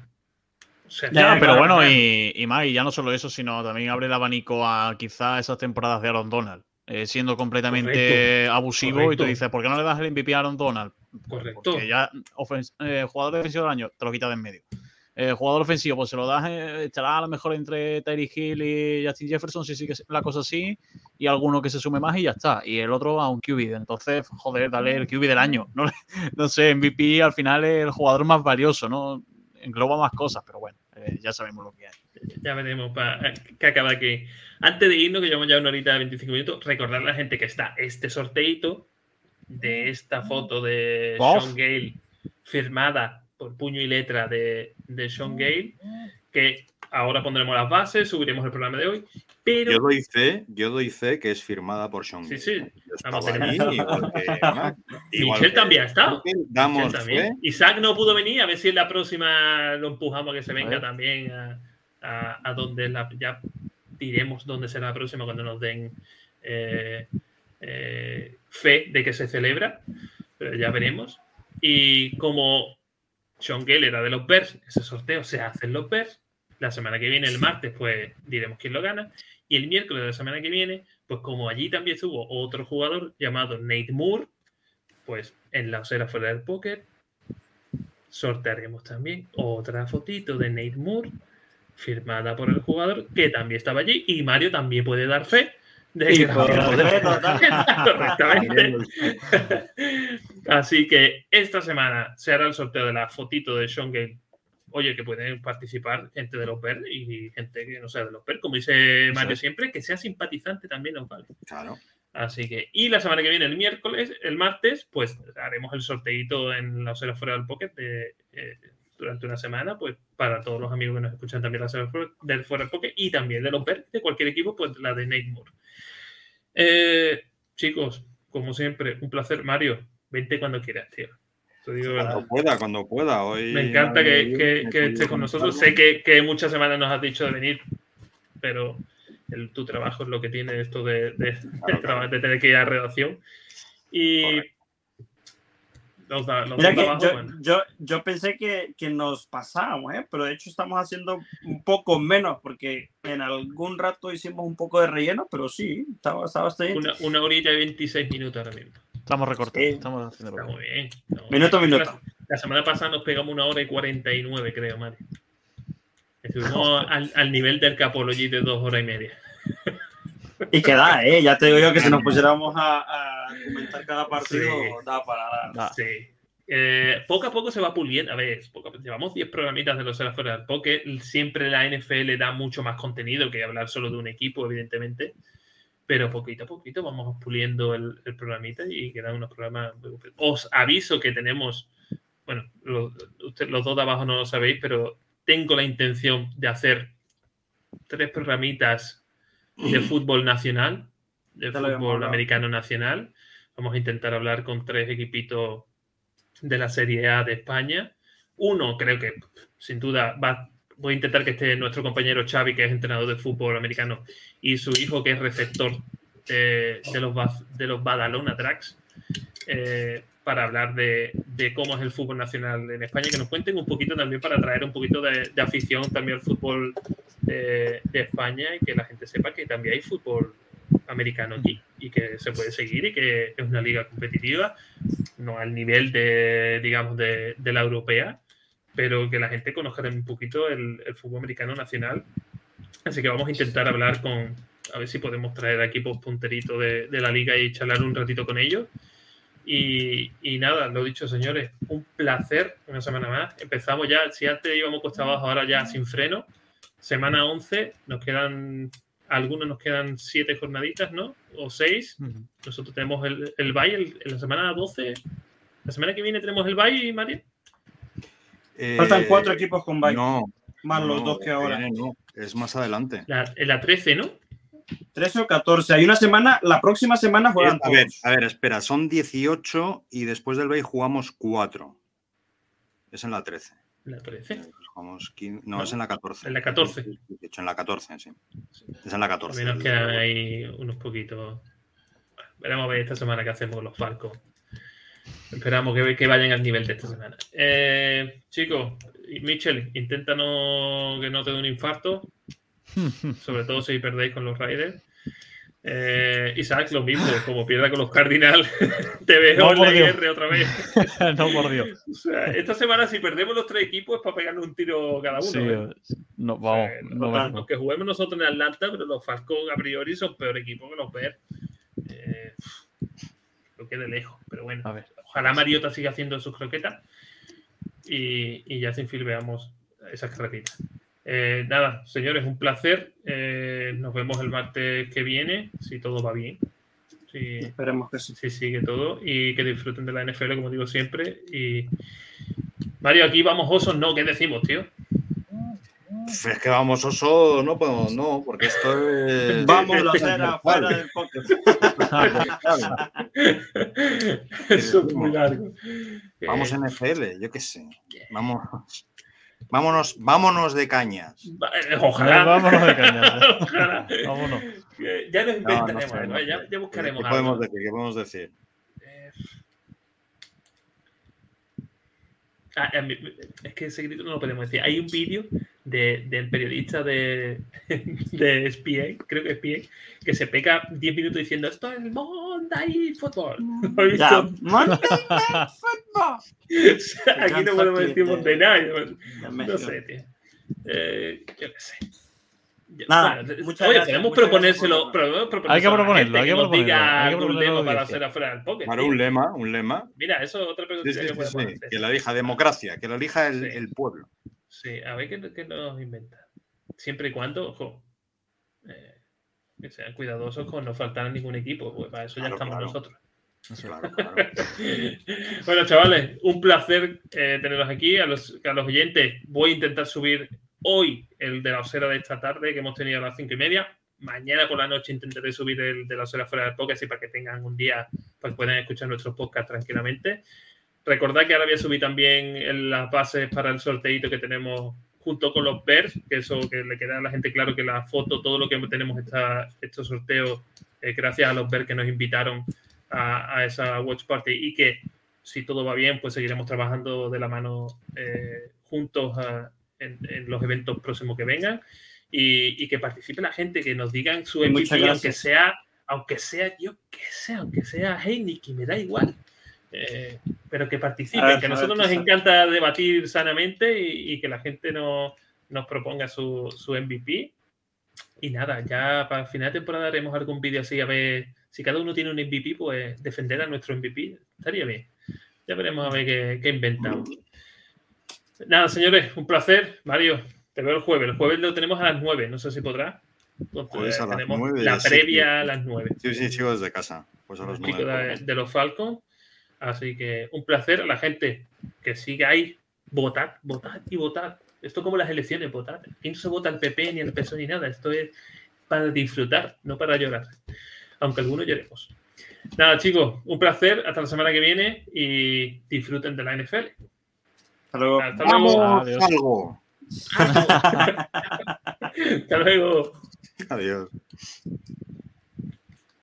[SPEAKER 3] ya, pero bueno, y, y ya no solo eso, sino también abre el abanico a quizá esas temporadas de Aaron Donald, eh, siendo completamente abusivo y tú dices, ¿por qué no le das el MVP a Aaron Donald?
[SPEAKER 1] Correcto.
[SPEAKER 3] Porque ya eh, jugador defensivo del año te lo quitas de en medio. Eh, jugador ofensivo, pues se lo das, eh, estará a lo mejor entre Terry Hill y Justin Jefferson, si sigue la cosa así, y alguno que se sume más y ya está. Y el otro a un QB. Entonces, joder, dale el QB del año. No, no sé, MVP al final es el jugador más valioso, ¿no? Engloba más cosas, pero bueno, eh, ya sabemos lo que hay.
[SPEAKER 1] Ya veremos para que acaba aquí. Antes de irnos, que llevamos ya una horita de 25 minutos, recordar a la gente que está este sorteito de esta foto de Sean Gale firmada por puño y letra de, de Sean Gale, que ahora pondremos las bases, subiremos el programa de hoy. Pero...
[SPEAKER 4] Yo doy fe, yo doy fe que es firmada por Sean
[SPEAKER 1] Gale. Sí, sí. Vamos, ahí, igual que, y Michelle también está.
[SPEAKER 4] Damos
[SPEAKER 1] también. Isaac no pudo venir, a ver si en la próxima lo empujamos a que se venga también a, a, a, donde la, ya diremos dónde será la próxima cuando nos den eh, eh, fe de que se celebra. Pero ya veremos. Y como sean Gale era de los Bears, ese sorteo se hace en los Bears. La semana que viene, el martes, pues diremos quién lo gana. Y el miércoles de la semana que viene, pues como allí también estuvo otro jugador llamado Nate Moore, pues en la osera fuera del póker, sortearemos también otra fotito de Nate Moore, firmada por el jugador, que también estaba allí. Y Mario también puede dar fe de Correctamente. Así que esta semana se hará el sorteo de la fotito de Sean Gale. Oye, que pueden participar gente de los PER y gente que no sea de los PER, como dice Mario siempre, que sea simpatizante también nos vale.
[SPEAKER 4] Claro.
[SPEAKER 1] Así que, y la semana que viene, el miércoles, el martes, pues haremos el sorteito en la osera fuera del pocket de, eh, durante una semana, pues para todos los amigos que nos escuchan también la osera del fuera pocket y también de los PER de cualquier equipo, pues la de Nate Moore. Eh, chicos, como siempre, un placer. Mario, vente cuando quieras, tío.
[SPEAKER 4] cuando pueda, cuando pueda. Hoy
[SPEAKER 1] me encanta que, que, estés con nosotros. Sé que, que, muchas semanas nos has dicho de venir. pero el, tu trabajo es lo que tiene esto de, de, de, de tener que ir a redacción. Y
[SPEAKER 2] yo, bueno. yo, yo, pensé que, que nos pasábamos, ¿eh? pero de hecho estamos haciendo un poco menos porque en algún rato hicimos un poco de relleno, pero sí, estaba, estaba
[SPEAKER 1] una, una horita y 26 minutos ahora mismo.
[SPEAKER 3] Estamos recortando.
[SPEAKER 1] Sí.
[SPEAKER 3] Estamos haciendo
[SPEAKER 1] Está muy bien. No,
[SPEAKER 2] minuto a minuto.
[SPEAKER 1] La, la, semana pasada nos pegamos una hora y 49, creo, Mario. Estuvimos al, al, nivel del Capology de dos horas y media.
[SPEAKER 2] Y que da, ¿eh? Ya te digo yo que si nos pusiéramos a, a comentar cada partido, sí. da para dar.
[SPEAKER 1] Sí. Eh, poco a poco se va puliendo. A ver, poco, llevamos 10 programitas de los Eras fuera del poke. Siempre la NFL da mucho más contenido que hablar solo de un equipo, evidentemente. Pero poquito a poquito vamos puliendo el, el programita y quedan unos programas. Os aviso que tenemos. Bueno, los, usted, los dos de abajo no lo sabéis, pero tengo la intención de hacer tres programitas de fútbol nacional, de fútbol americano nacional. Vamos a intentar hablar con tres equipitos de la Serie A de España. Uno, creo que sin duda va, voy a intentar que esté nuestro compañero Xavi, que es entrenador de fútbol americano, y su hijo, que es receptor de, de los, de los Badalona Tracks, eh, para hablar de, de, cómo es el fútbol nacional en España, que nos cuenten un poquito también para traer un poquito de, afición también al fútbol de, España y que la gente sepa que también hay fútbol americano aquí y que se puede seguir y que es una liga competitiva, no al nivel de, digamos, de, la europea, pero que la gente conozca un poquito el, fútbol americano nacional. Así que vamos a intentar hablar con, a ver si podemos traer equipos punteritos de, de la liga y charlar un ratito con ellos. Y, y, nada, lo dicho, señores, un placer una semana más. Empezamos ya, si antes íbamos costa abajo, ahora ya sin freno. Semana 11, nos quedan, algunos nos quedan siete jornaditas, ¿no? O seis. Uh -huh. Nosotros tenemos el, el bye el, en la semana 12. La semana que viene tenemos el bye, Mario.
[SPEAKER 2] Eh, Faltan cuatro equipos con bye.
[SPEAKER 4] No.
[SPEAKER 2] Más
[SPEAKER 4] no,
[SPEAKER 2] los dos que ahora.
[SPEAKER 4] Viene, no. Es más adelante.
[SPEAKER 1] La, en la 13, ¿no?
[SPEAKER 2] 13 o 14. Hay una semana, la próxima semana juegan
[SPEAKER 4] eh, a ver, a ver, espera, son 18 y después del Bay jugamos 4. Es en la 13.
[SPEAKER 1] ¿La 13?
[SPEAKER 4] Jugamos 15, no, no, es en la 14.
[SPEAKER 1] En la 14.
[SPEAKER 4] De hecho, en la 14, sí. Es en la 14.
[SPEAKER 1] A menos quedan ahí unos poquitos. Bueno, veremos a ver esta semana qué hacemos con los Falcos. Esperamos que, que, vayan al nivel de esta semana. Eh, chicos, Mitchell, intenta no, que no te dé un infarto. sobre todo si perdéis con los Raiders. Eh, Isaac, lo mismo, como pierda con los Cardinals, te veo no, en otra vez.
[SPEAKER 3] no, por Dios.
[SPEAKER 1] O sea, esta semana, si perdemos los tres equipos, es para pegarle un tiro cada uno.
[SPEAKER 3] Sí, ¿eh? no, vamos.
[SPEAKER 1] No, aunque juguemos nosotros en Atlanta, pero los Falcons a priori son peor equipo que los Bears. Eh, lo que de lejos, pero bueno.
[SPEAKER 3] A ver.
[SPEAKER 1] Ojalá Mariota siga haciendo sus croquetas y, y ya sin fin veamos esas carreritas. Eh, nada, señores, un placer. Eh, nos vemos el martes que viene, si todo va bien. Si,
[SPEAKER 2] Esperemos que sí.
[SPEAKER 1] Si sigue todo y que disfruten de la NFL, como digo siempre. Y Mario, aquí vamos osos, ¿no? ¿Qué decimos, tío?
[SPEAKER 4] Es que vamos oso, no podemos, no, porque esto es.
[SPEAKER 2] Vamos a hacer afuera del podcast.
[SPEAKER 1] Eso es muy largo.
[SPEAKER 4] Vamos NFL, yo qué sé. Vamos. Vámonos, vámonos de cañas.
[SPEAKER 1] Ojalá.
[SPEAKER 3] Vámonos de cañas. ¿eh?
[SPEAKER 1] Ojalá.
[SPEAKER 3] Vámonos.
[SPEAKER 1] Ya nos inventaremos, no, no, no, ya, ya, buscaremos.
[SPEAKER 4] ¿Qué podemos decir? ¿Qué podemos decir?
[SPEAKER 1] Ah, es que ese grito no lo podemos decir. Hay un vídeo de, del periodista de, de SPA, creo que SPA, que se pega 10 minutos diciendo esto es Monday Football.
[SPEAKER 2] Ya, Monday Night Football.
[SPEAKER 1] Aquí no podemos decir Monday Night. No sé, tío. Eh, yo qué sé.
[SPEAKER 2] Nada,
[SPEAKER 1] bueno, muchas oye, gracias, podemos proponérselo. Pero,
[SPEAKER 3] hay que proponerlo, hay que,
[SPEAKER 1] que
[SPEAKER 3] proponerlo.
[SPEAKER 1] Diga
[SPEAKER 3] hay que
[SPEAKER 1] algún lema para hacer afuera del pocket.
[SPEAKER 4] Para un lema, un lema.
[SPEAKER 1] Mira, eso es otra pregunta
[SPEAKER 4] sí,
[SPEAKER 1] que
[SPEAKER 4] sí,
[SPEAKER 1] hacer.
[SPEAKER 4] Que la elija democracia, que la elija el, el pueblo.
[SPEAKER 1] Sí, a ver qué, qué, nos inventa. Siempre y cuando, ojo, eh, que sean cuidadosos con no faltar a ningún equipo, pues para eso claro, ya estamos claro. nosotros.
[SPEAKER 4] Claro, claro.
[SPEAKER 1] bueno, chavales, un placer eh, tenerlos aquí. A los, a los oyentes, voy a intentar subir hoy el de la osera de esta tarde que hemos tenido a las cinco y media. Mañana por la noche intentaré subir el de la osera fuera del podcast y para que tengan un día que puedan escuchar nuestros podcasts tranquilamente. Recordad que ahora voy a subir también las bases para el sorteito que tenemos junto con los Bears, que eso que le queda a la gente claro que la foto, todo lo que tenemos esta, estos sorteos, gracias a los Bears que nos invitaron a, esa Watch Party y que si todo va bien, pues seguiremos trabajando de la mano eh, juntos en, los eventos próximos que vengan y, que participe la gente, que nos digan su MVP, aunque sea, aunque sea, yo qué sé, aunque sea Heineken, me da igual. Eh, pero que participen, que a nosotros nos encanta debatir sanamente y, que la gente no, nos proponga su, su, MVP. Y nada, ya para el final de temporada haremos algún vídeo así a ver si cada uno tiene un MVP, pues defender a nuestro MVP estaría bien. Ya veremos a ver qué, qué inventamos. Nada, señores, un placer. Mario, te veo el jueves. El jueves lo tenemos a las 9, no sé si podrá.
[SPEAKER 4] Entonces, a las tenemos 9,
[SPEAKER 1] la previa a las 9.
[SPEAKER 4] Sí, sí, sigo desde casa. Pues a las
[SPEAKER 1] 9. De, de, los Falcons. Así que un placer a la gente que sigue ahí. Votad, votad y votad. Esto como las elecciones, votad. Aquí no se vota el PP ni el PSOE ni nada. Esto es para disfrutar, no para llorar. Aunque algunos lloremos. Nada, chicos, un placer. Hasta la semana que viene y disfruten de la NFL.
[SPEAKER 2] Hasta luego.
[SPEAKER 1] Hasta luego.
[SPEAKER 4] Adiós.
[SPEAKER 1] Hasta luego.
[SPEAKER 4] Adiós.